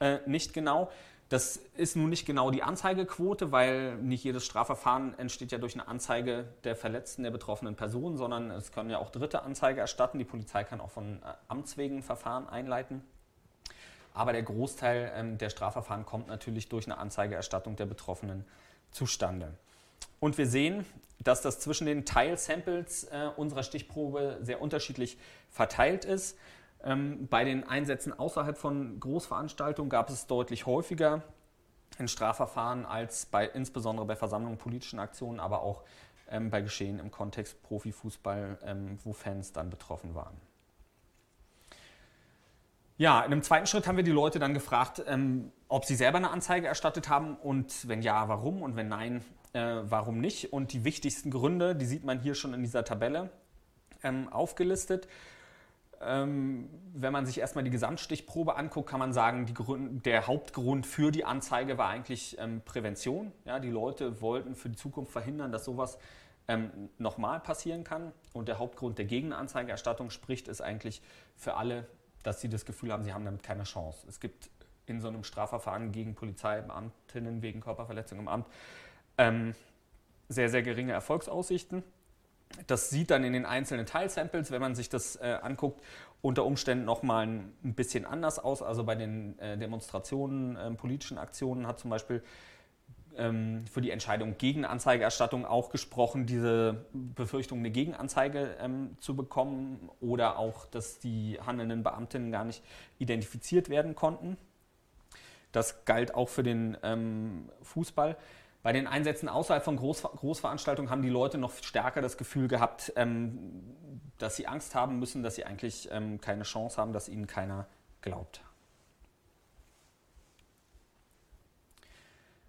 Speaker 6: äh, nicht genau. Das ist nun nicht genau die Anzeigequote, weil nicht jedes Strafverfahren entsteht ja durch eine Anzeige der verletzten, der betroffenen Person, sondern es können ja auch Dritte Anzeige erstatten. Die Polizei kann auch von äh, Amts wegen Verfahren einleiten. Aber der Großteil ähm, der Strafverfahren kommt natürlich durch eine Anzeigeerstattung der Betroffenen zustande. Und wir sehen, dass das zwischen den Teilsamples äh, unserer Stichprobe sehr unterschiedlich verteilt ist. Ähm, bei den Einsätzen außerhalb von Großveranstaltungen gab es deutlich häufiger in Strafverfahren als bei insbesondere bei Versammlungen, politischen Aktionen, aber auch ähm, bei Geschehen im Kontext Profifußball, ähm, wo Fans dann betroffen waren. Ja, in einem zweiten Schritt haben wir die Leute dann gefragt, ähm, ob sie selber eine Anzeige erstattet haben und wenn ja, warum und wenn nein, äh, warum nicht. Und die wichtigsten Gründe, die sieht man hier schon in dieser Tabelle ähm, aufgelistet. Ähm, wenn man sich erstmal die Gesamtstichprobe anguckt, kann man sagen, Grund, der Hauptgrund für die Anzeige war eigentlich ähm, Prävention. Ja, die Leute wollten für die Zukunft verhindern, dass sowas ähm, nochmal passieren kann. Und der Hauptgrund der Gegenanzeigerstattung spricht, ist eigentlich für alle dass sie das Gefühl haben, sie haben damit keine Chance. Es gibt in so einem Strafverfahren gegen Polizeibeamtinnen wegen Körperverletzung im Amt ähm, sehr, sehr geringe Erfolgsaussichten. Das sieht dann in den einzelnen Teilsamples, wenn man sich das äh, anguckt, unter Umständen nochmal ein, bisschen anders aus. Also bei den äh, Demonstrationen, äh, politischen Aktionen hat zum Beispiel ähm, für die Entscheidung gegen Anzeigerstattung auch gesprochen, diese Befürchtung, eine Gegenanzeige ähm, zu bekommen oder auch, dass die handelnden Beamtinnen gar nicht identifiziert werden konnten. Das galt auch für den ähm, Fußball. Bei den Einsätzen außerhalb von Groß Großveranstaltungen haben die Leute noch stärker das Gefühl gehabt, ähm, dass sie Angst haben müssen, dass sie eigentlich ähm, keine Chance haben, dass ihnen keiner glaubt.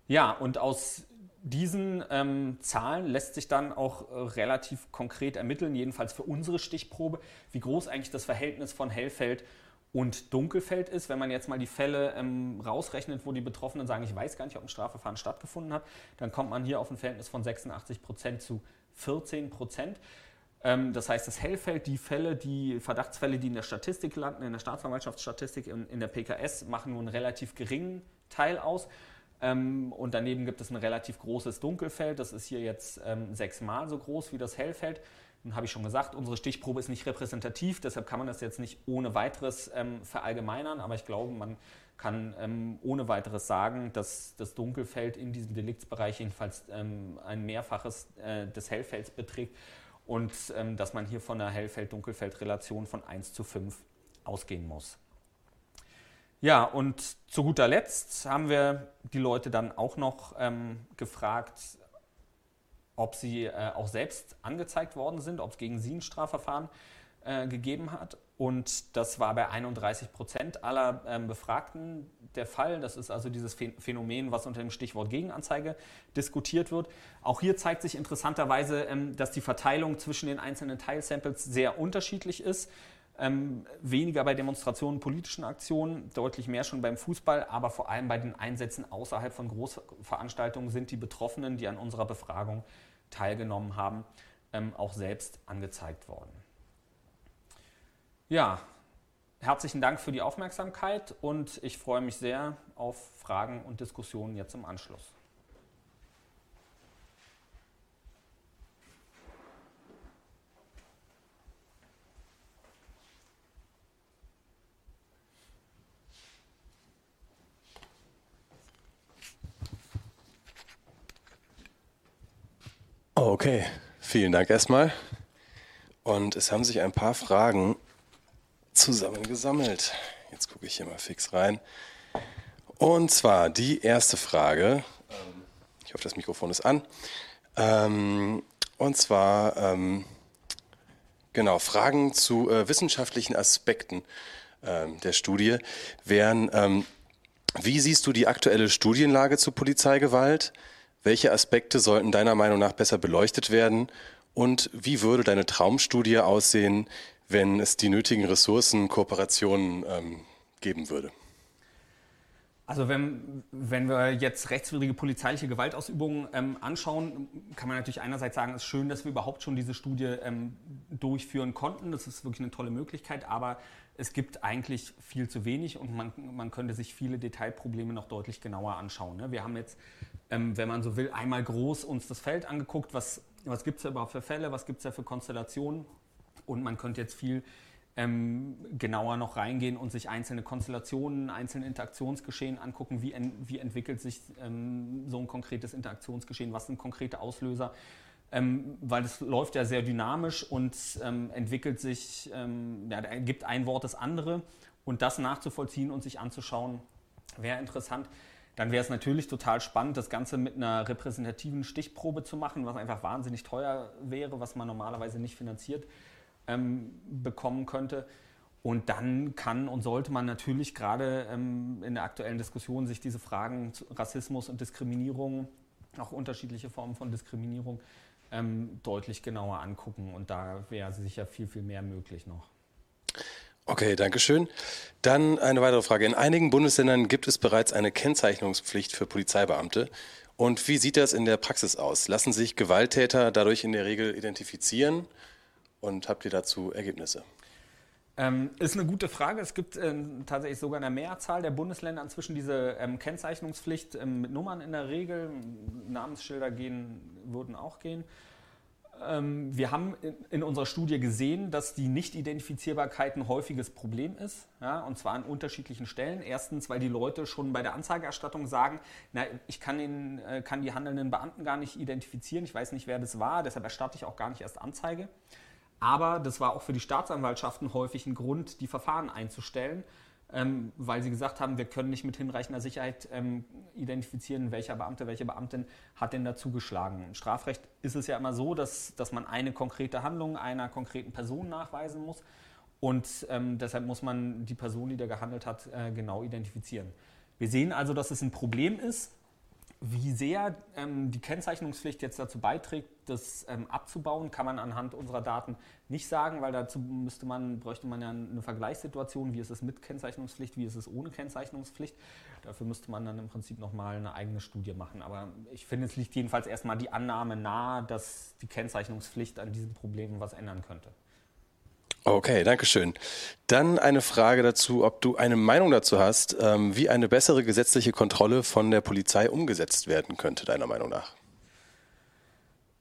Speaker 6: Ja, und aus diesen ähm, Zahlen lässt sich dann auch äh, relativ konkret ermitteln, jedenfalls für unsere Stichprobe, wie groß eigentlich das Verhältnis von Hellfeld und Dunkelfeld ist. Wenn man jetzt mal die Fälle ähm, rausrechnet, wo die Betroffenen sagen, ich weiß gar nicht, ob ein Strafverfahren stattgefunden hat, dann kommt man hier auf ein Verhältnis von 86 Prozent zu 14 Prozent. Ähm, das heißt, das Hellfeld, die Fälle, die Verdachtsfälle, die in der Statistik landen, in der Staatsanwaltschaftsstatistik, in, in der PKS, machen nur einen relativ geringen Teil aus. Ähm, und daneben gibt es ein relativ großes Dunkelfeld. Das ist hier jetzt ähm, sechsmal so groß wie das Hellfeld. Nun habe ich schon gesagt, unsere Stichprobe ist nicht repräsentativ, deshalb kann man das jetzt nicht ohne weiteres ähm, verallgemeinern, aber ich glaube, man kann ohne weiteres sagen, dass das Dunkelfeld in diesem Deliktsbereich jedenfalls ein Mehrfaches äh, des Hellfelds beträgt und dass man hier von einer Hellfeld-Dunkelfeld-Relation von 1 zu 5 ausgehen muss. Ja, und zu guter Letzt haben wir die Leute dann auch noch ähm, gefragt, ob sie äh, auch selbst angezeigt worden sind, ob es gegen sie ein Strafverfahren äh, gegeben hat. Und das war bei 31 Prozent aller ähm, Befragten der Fall. Das ist also dieses Phänomen, was unter dem Stichwort Gegenanzeige diskutiert wird. Auch hier zeigt sich interessanterweise, ähm, dass die Verteilung zwischen den einzelnen Teilsamples sehr unterschiedlich ist. Ähm, weniger bei Demonstrationen, politischen Aktionen, deutlich mehr schon beim Fußball, aber vor allem bei den Einsätzen außerhalb von Großveranstaltungen sind die Betroffenen, die an unserer Befragung teilgenommen haben, ähm, auch selbst angezeigt worden. Ja, herzlichen Dank für die Aufmerksamkeit und ich freue mich sehr auf Fragen und Diskussionen jetzt im Anschluss.
Speaker 5: Okay, vielen Dank erstmal. Und es haben sich ein paar Fragen zusammengesammelt. Jetzt gucke ich hier mal fix rein. Und zwar die erste Frage. Ähm, ich hoffe, das Mikrofon ist an. Ähm, und zwar, ähm, genau, Fragen zu äh, wissenschaftlichen Aspekten der Studie wären, wie siehst du die aktuelle Studienlage zur Polizeigewalt? Welche Aspekte sollten deiner Meinung nach besser beleuchtet werden? Und wie würde deine Traumstudie aussehen, wenn es die nötigen Ressourcen, Kooperationen ähm, geben würde?
Speaker 6: Also wenn, wenn wir jetzt rechtswidrige polizeiliche Gewaltausübungen ähm, anschauen, kann man natürlich einerseits sagen, es ist schön, dass wir überhaupt schon diese Studie ähm, durchführen konnten. Das ist wirklich eine tolle Möglichkeit, aber es gibt eigentlich viel zu wenig und man, man könnte sich viele Detailprobleme noch deutlich genauer anschauen. Ne? Wir haben jetzt, ähm, wenn man so will, einmal groß uns das Feld angeguckt, was, was gibt es da überhaupt für Fälle, was gibt es da für Konstellationen? Und man könnte jetzt viel ähm, genauer noch reingehen und sich einzelne Konstellationen, einzelne Interaktionsgeschehen angucken, wie, en, wie entwickelt sich ähm, so ein konkretes Interaktionsgeschehen, was sind konkrete Auslöser, ähm, weil es läuft ja sehr dynamisch und ähm, entwickelt sich, ähm, ja, gibt ein Wort das andere. Und das nachzuvollziehen und sich anzuschauen, wäre interessant. Dann wäre es natürlich total spannend, das Ganze mit einer repräsentativen Stichprobe zu machen, was einfach wahnsinnig teuer wäre, was man normalerweise nicht finanziert ähm, bekommen könnte. Und dann kann und sollte man natürlich gerade ähm, in der aktuellen Diskussion sich diese Fragen Rassismus und Diskriminierung, auch unterschiedliche Formen von Diskriminierung, ähm, deutlich genauer angucken. Und da wäre sicher viel, viel mehr möglich noch.
Speaker 5: Okay, danke schön. Dann eine weitere Frage. In einigen Bundesländern gibt es bereits eine Kennzeichnungspflicht für Polizeibeamte. Und wie sieht das in der Praxis aus? Lassen sich Gewalttäter dadurch in der Regel identifizieren? Und habt ihr dazu Ergebnisse?
Speaker 6: Ähm, ist eine gute Frage. Es gibt äh, tatsächlich sogar eine Mehrzahl der Bundesländer inzwischen diese ähm, Kennzeichnungspflicht ähm, mit Nummern in der Regel. Namensschilder gehen, würden auch gehen. Ähm, wir haben in, unserer Studie gesehen, dass die Nicht-Identifizierbarkeit ein häufiges Problem ist, ja, und zwar an unterschiedlichen Stellen. Erstens, weil die Leute schon bei der Anzeigerstattung sagen, na, ich kann, den, äh, kann die handelnden Beamten gar nicht identifizieren, ich weiß nicht, wer das war, deshalb erstatte ich auch gar nicht erst Anzeige. Aber das war auch für die Staatsanwaltschaften häufig ein Grund, die Verfahren einzustellen, ähm, weil sie gesagt haben, wir können nicht mit hinreichender Sicherheit ähm, identifizieren, welcher Beamte, welche Beamtin hat denn da zugeschlagen. Im Strafrecht ist es ja immer so, dass, dass man eine konkrete Handlung einer konkreten Person nachweisen muss. Und ähm, deshalb muss man die Person, die da gehandelt hat, äh, genau identifizieren. Wir sehen also, dass es ein Problem ist, wie sehr ähm, die Kennzeichnungspflicht jetzt dazu beiträgt, das ähm, abzubauen, kann man anhand unserer Daten nicht sagen, weil dazu müsste man, bräuchte man ja eine Vergleichssituation, wie ist es mit Kennzeichnungspflicht, wie ist es ohne Kennzeichnungspflicht. Dafür müsste man dann im Prinzip nochmal eine eigene Studie machen. Aber ich finde, es liegt jedenfalls erstmal die Annahme nahe, dass die Kennzeichnungspflicht an diesen Problemen was ändern könnte.
Speaker 5: Okay, danke schön. Dann eine Frage dazu, ob du eine Meinung dazu hast, ähm, wie eine bessere gesetzliche Kontrolle von der Polizei umgesetzt werden könnte, deiner Meinung nach.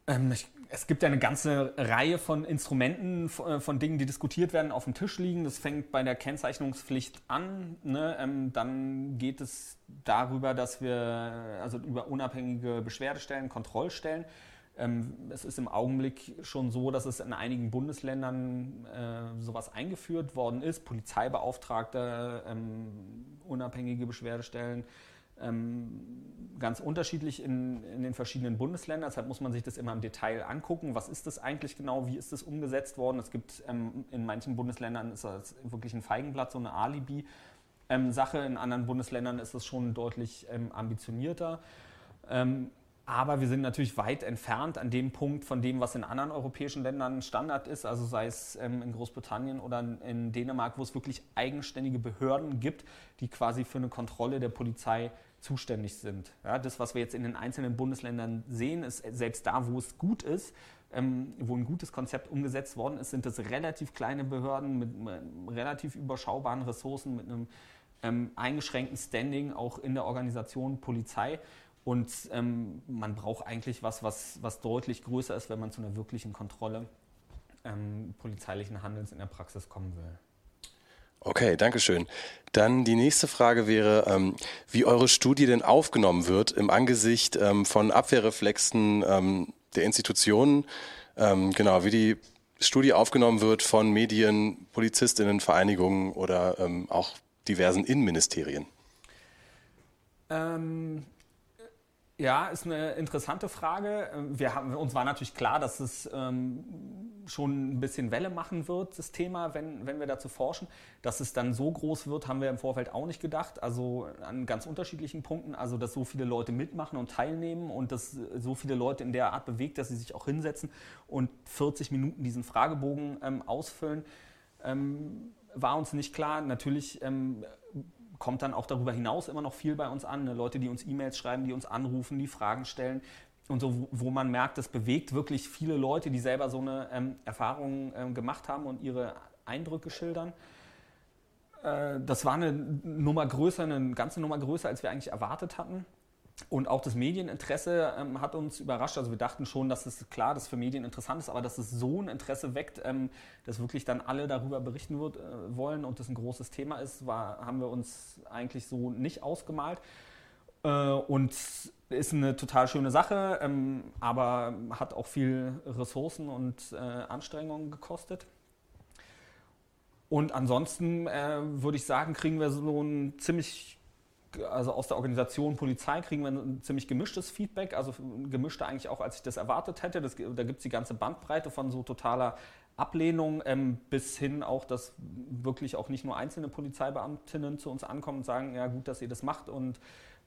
Speaker 6: Ähm, ich, es gibt ja eine ganze Reihe von Instrumenten, von, äh, von, Dingen, die diskutiert werden, auf dem Tisch liegen. Das fängt bei der Kennzeichnungspflicht an. Ne? Ähm, dann geht es darüber, dass wir, also über unabhängige Beschwerdestellen, Kontrollstellen, es ist im Augenblick schon so, dass es in einigen Bundesländern äh, sowas eingeführt worden ist. Polizeibeauftragte, ähm, unabhängige Beschwerdestellen, ähm, ganz unterschiedlich in, in, den verschiedenen Bundesländern. Deshalb muss man sich das immer im Detail angucken. Was ist das eigentlich genau? Wie ist das umgesetzt worden? Es gibt ähm, in manchen Bundesländern ist das wirklich ein Feigenblatt, so eine Alibi-Sache. Ähm, in anderen Bundesländern ist es schon deutlich ähm, ambitionierter. Ähm, aber wir sind natürlich weit entfernt an dem Punkt von dem, was in anderen europäischen Ländern Standard ist, also sei es ähm, in Großbritannien oder in Dänemark, wo es wirklich eigenständige Behörden gibt, die quasi für eine Kontrolle der Polizei zuständig sind. Ja, das, was wir jetzt in den einzelnen Bundesländern sehen, ist selbst da, wo es gut ist, ähm, wo ein gutes Konzept umgesetzt worden ist, sind das relativ kleine Behörden mit, mit relativ überschaubaren Ressourcen, mit einem ähm, eingeschränkten Standing auch in der Organisation Polizei. Und ähm, man braucht eigentlich was, was, was deutlich größer ist, wenn man zu einer wirklichen Kontrolle ähm, polizeilichen Handelns in der Praxis kommen will.
Speaker 5: Okay, danke schön. Dann die nächste Frage wäre, ähm, wie eure Studie denn aufgenommen wird im Angesicht ähm, von Abwehrreflexen ähm, der Institutionen. Ähm, genau, wie die Studie aufgenommen wird von Medien, Polizistinnen, Vereinigungen oder ähm, auch diversen Innenministerien.
Speaker 6: Ähm, ja, ist eine interessante Frage. Wir haben, uns war natürlich klar, dass es ähm, schon ein bisschen Welle machen wird, das Thema, wenn, wenn wir dazu forschen. Dass es dann so groß wird, haben wir im Vorfeld auch nicht gedacht. Also an ganz unterschiedlichen Punkten. Also, dass so viele Leute mitmachen und teilnehmen und dass so viele Leute in der Art bewegt, dass sie sich auch hinsetzen und 40 Minuten diesen Fragebogen ähm, ausfüllen, ähm, war uns nicht klar. Natürlich ähm, kommt dann auch darüber hinaus immer noch viel bei uns an. Ne? Leute, die uns E-Mails schreiben, die uns anrufen, die Fragen stellen. Und so, wo man merkt, das bewegt wirklich viele Leute, die selber so eine ähm, Erfahrung ähm, gemacht haben und ihre Eindrücke schildern. Äh, das war eine Nummer größer, eine ganze Nummer größer, als wir eigentlich erwartet hatten. Und auch das Medieninteresse ähm, hat uns überrascht. Also wir dachten schon, dass es klar, dass für Medien interessant ist, aber dass es so ein Interesse weckt, ähm, dass wirklich dann alle darüber berichten wird, äh, wollen und das ein großes Thema ist, war, haben wir uns eigentlich so nicht ausgemalt. Äh, und ist eine total schöne Sache, ähm, aber hat auch viel Ressourcen und äh, Anstrengungen gekostet. Und ansonsten äh, würde ich sagen, kriegen wir so ein ziemlich also aus der Organisation Polizei kriegen wir ein ziemlich gemischtes Feedback, also gemischter eigentlich auch, als ich das erwartet hätte. Das, da gibt es die ganze Bandbreite von so totaler Ablehnung ähm, bis hin auch, dass wirklich auch nicht nur einzelne Polizeibeamtinnen zu uns ankommen und sagen, ja gut, dass ihr das macht und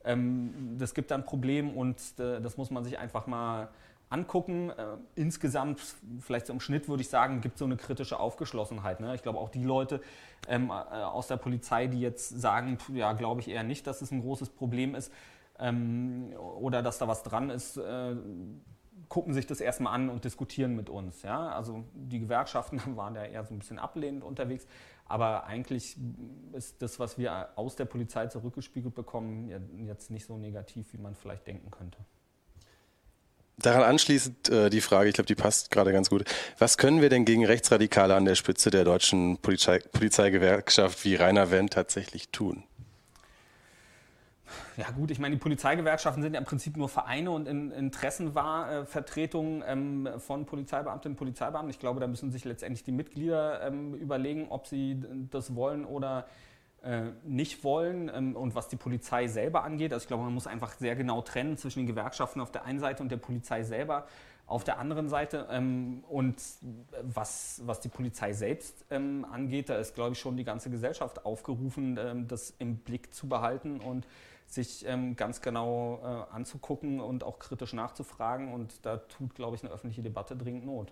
Speaker 6: ähm, das gibt dann ein Problem und äh, das muss man sich einfach mal angucken. Äh, insgesamt, vielleicht so im Schnitt würde ich sagen, gibt es so eine kritische Aufgeschlossenheit. Ne? Ich glaube auch die Leute ähm, äh, aus der Polizei, die jetzt sagen, ja, glaube ich eher nicht, dass es ein großes Problem ist ähm, oder dass da was dran ist, äh, gucken sich das erstmal an und diskutieren mit uns. Ja? Also die Gewerkschaften waren ja eher so ein bisschen ablehnend unterwegs, aber eigentlich ist das, was wir aus der Polizei zurückgespiegelt bekommen, jetzt nicht so negativ, wie man vielleicht denken könnte.
Speaker 5: Daran anschließend äh, die Frage, ich glaube, die passt gerade ganz gut. Was können wir denn gegen Rechtsradikale an der Spitze der deutschen Polizei Polizeigewerkschaft wie Rainer Wendt tatsächlich tun?
Speaker 6: Ja gut, ich meine, die Polizeigewerkschaften sind ja im Prinzip nur Vereine und in, Interessenvertretungen ähm, von Polizeibeamtinnen und Polizeibeamten. Ich glaube, da müssen sich letztendlich die Mitglieder ähm, überlegen, ob sie das wollen oder äh, nicht wollen ähm, und was die Polizei selber angeht. Also ich glaube, man muss einfach sehr genau trennen zwischen den Gewerkschaften auf der einen Seite und der Polizei selber auf der anderen Seite. Ähm, und was, was die Polizei selbst ähm, angeht, da ist, glaube ich, schon die ganze Gesellschaft aufgerufen, das im Blick zu behalten und sich ganz genau äh, anzugucken und auch kritisch nachzufragen. Und da tut, glaube ich, eine öffentliche Debatte dringend Not.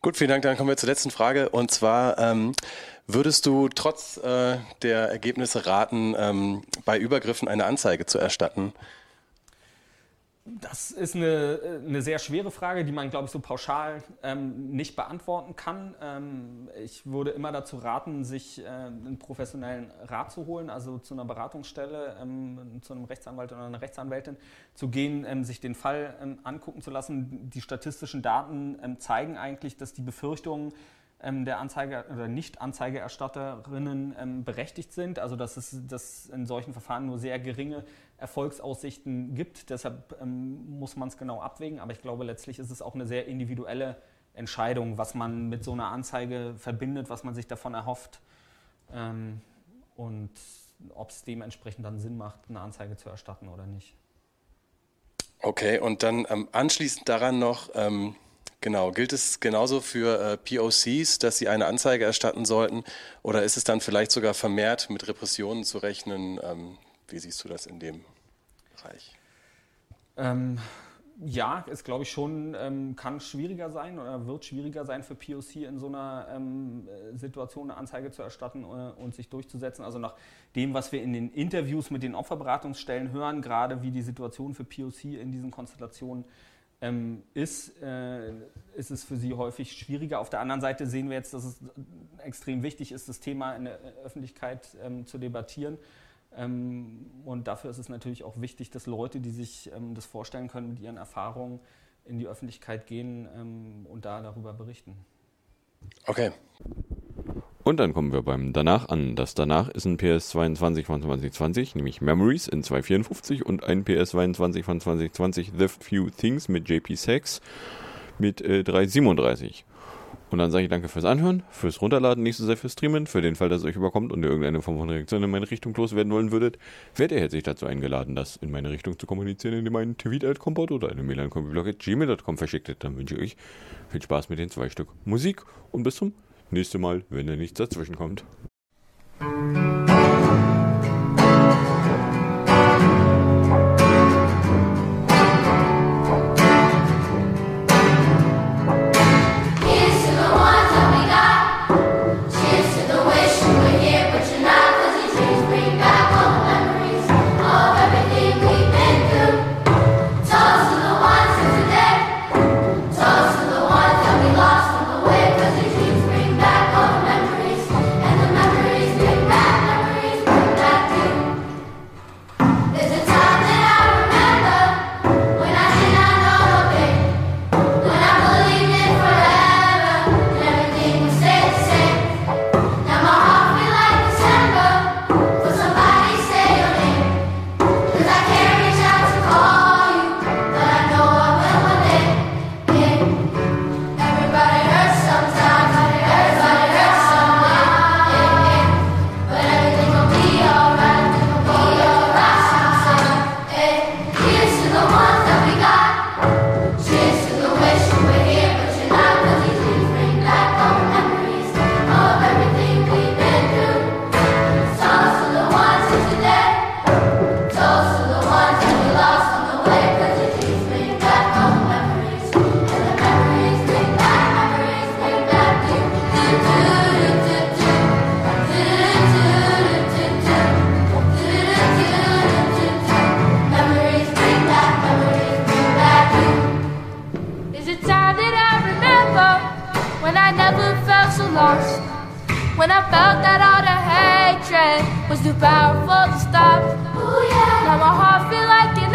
Speaker 5: Gut, vielen Dank. Dann kommen wir zur letzten Frage. Und zwar, ähm, würdest du trotz äh, der Ergebnisse raten, ähm, bei Übergriffen eine Anzeige zu erstatten?
Speaker 6: Das ist eine, eine sehr schwere Frage, die man, glaube ich, so pauschal ähm, nicht beantworten kann. Ähm, ich würde immer dazu raten, sich äh, einen professionellen Rat zu holen, also zu einer Beratungsstelle, ähm, zu einem Rechtsanwalt oder einer Rechtsanwältin zu gehen, ähm, sich den Fall ähm, angucken zu lassen. Die statistischen Daten ähm, zeigen eigentlich, dass die Befürchtungen, der Anzeige oder Nicht-Anzeigerstatterinnen ähm, berechtigt sind. Also dass es dass in solchen Verfahren nur sehr geringe Erfolgsaussichten gibt. Deshalb ähm, muss man es genau abwägen. Aber ich glaube, letztlich ist es auch eine sehr individuelle Entscheidung, was man mit so einer Anzeige verbindet, was man sich davon erhofft. Ähm, und ob es dementsprechend dann Sinn macht, eine Anzeige zu erstatten oder nicht.
Speaker 5: Okay, und dann ähm, anschließend daran noch, ähm, genau, gilt es genauso für äh, POCs, dass sie eine Anzeige erstatten sollten? Oder ist es dann vielleicht sogar vermehrt mit Repressionen zu rechnen? Wie siehst du das in dem Bereich?
Speaker 6: Ähm, ja, ist glaube ich schon, ähm, kann schwieriger sein oder wird schwieriger sein für POC in so einer ähm, Situation eine Anzeige zu erstatten äh, und sich durchzusetzen. Also nach dem, was wir in den Interviews mit den Opferberatungsstellen hören, gerade wie die Situation für POC in diesen Konstellationen ähm, ist, äh, ist es für sie häufig schwieriger. Auf der anderen Seite sehen wir jetzt, dass es extrem wichtig ist, das Thema in der Öffentlichkeit ähm, zu debattieren. Ähm, und dafür ist es natürlich auch wichtig, dass Leute, die sich ähm, das vorstellen können, mit ihren Erfahrungen in die Öffentlichkeit gehen ähm, und da darüber berichten.
Speaker 5: Okay.
Speaker 4: Und dann kommen wir beim Danach an. Das Danach ist ein PS22 von 2020, nämlich Memories in 254 und ein PS22 von 2020 The Few Things mit JP Sachs mit äh, 337. Und dann sage ich danke fürs Anhören, fürs Runterladen, nicht so sehr fürs Streamen. Für den Fall, dass es euch überkommt und ihr irgendeine Form von Reaktion in meine Richtung loswerden wollen würdet, werdet ihr herzlich dazu eingeladen, das in meine Richtung zu kommunizieren, indem ihr einen Tweet-Kompott oder eine Mail an gmail.com verschickt. Dann wünsche ich euch viel Spaß mit den zwei Stück Musik und bis zum nächsten Mal, wenn da nichts dazwischen kommt. when I never felt so lost.
Speaker 7: When I felt that
Speaker 8: all the hatred was too powerful to stop.
Speaker 4: Ooh, yeah.
Speaker 8: Now my heart feels like it.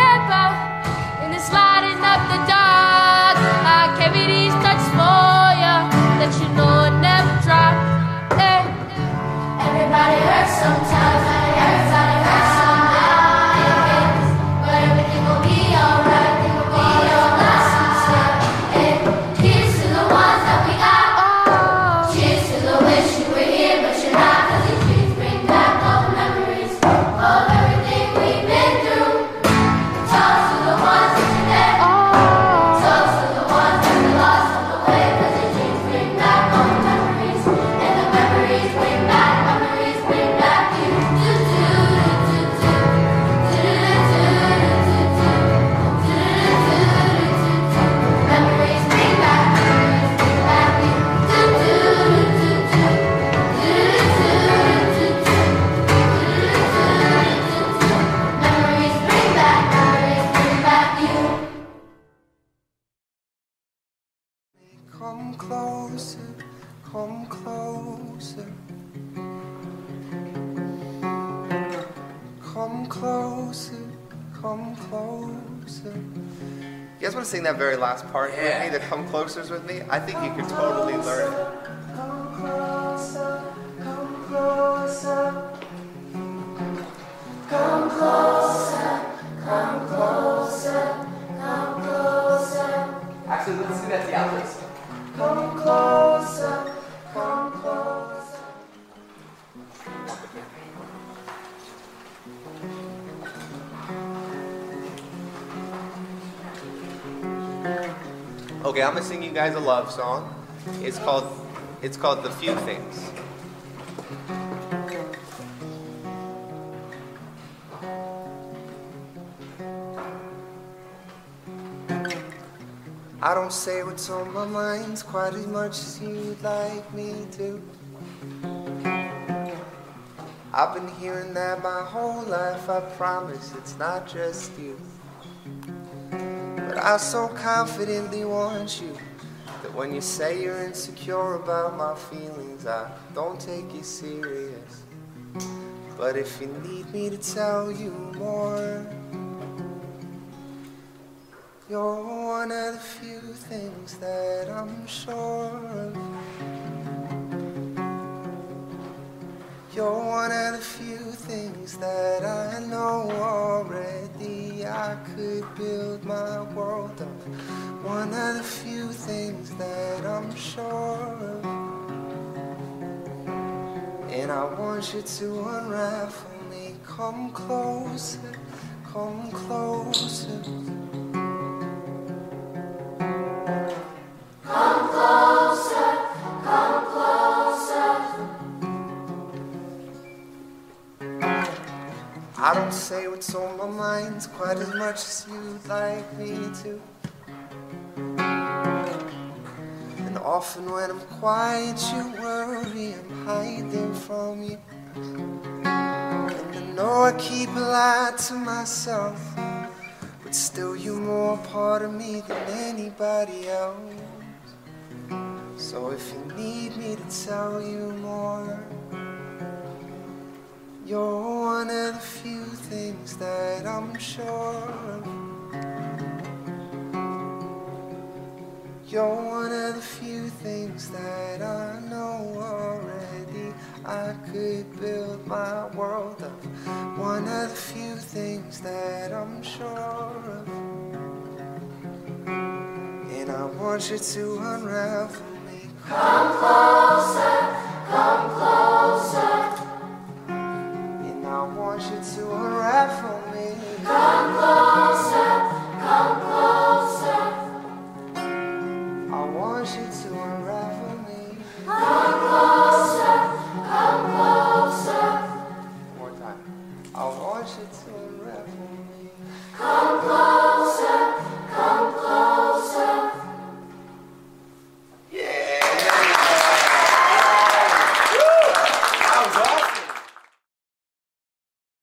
Speaker 7: Very last part yeah. with me, the come closers with me, I think you could totally learn it.
Speaker 9: Come closer, come closer.
Speaker 7: I'm gonna sing you guys a love song. It's called it's called The Few Things. I don't say what's on my mind quite as much as you'd like me to. I've been hearing that my whole life, I promise it's not just you. I so confidently want you that when you say you're insecure about my feelings, I don't take you serious. But if you need me to tell you more, you're one of the few things that I'm sure of. You're one of the I want you to unravel me. Come closer, come closer.
Speaker 9: Come closer, come closer.
Speaker 7: I don't say what's on my mind quite as much as you'd like me to. Often when I'm quiet, you worry I'm hiding from you. And I know I keep a lie to myself, but still you're more part of me than anybody else. So if you need me to tell you more. You're one of the few things that I'm sure of. You're one of the few things that I know already. I could build my world up. One of the few things that I'm sure of. And I want you to unravel me.
Speaker 9: Come closer, come closer.
Speaker 7: And I want you to unravel me.
Speaker 9: Come closer,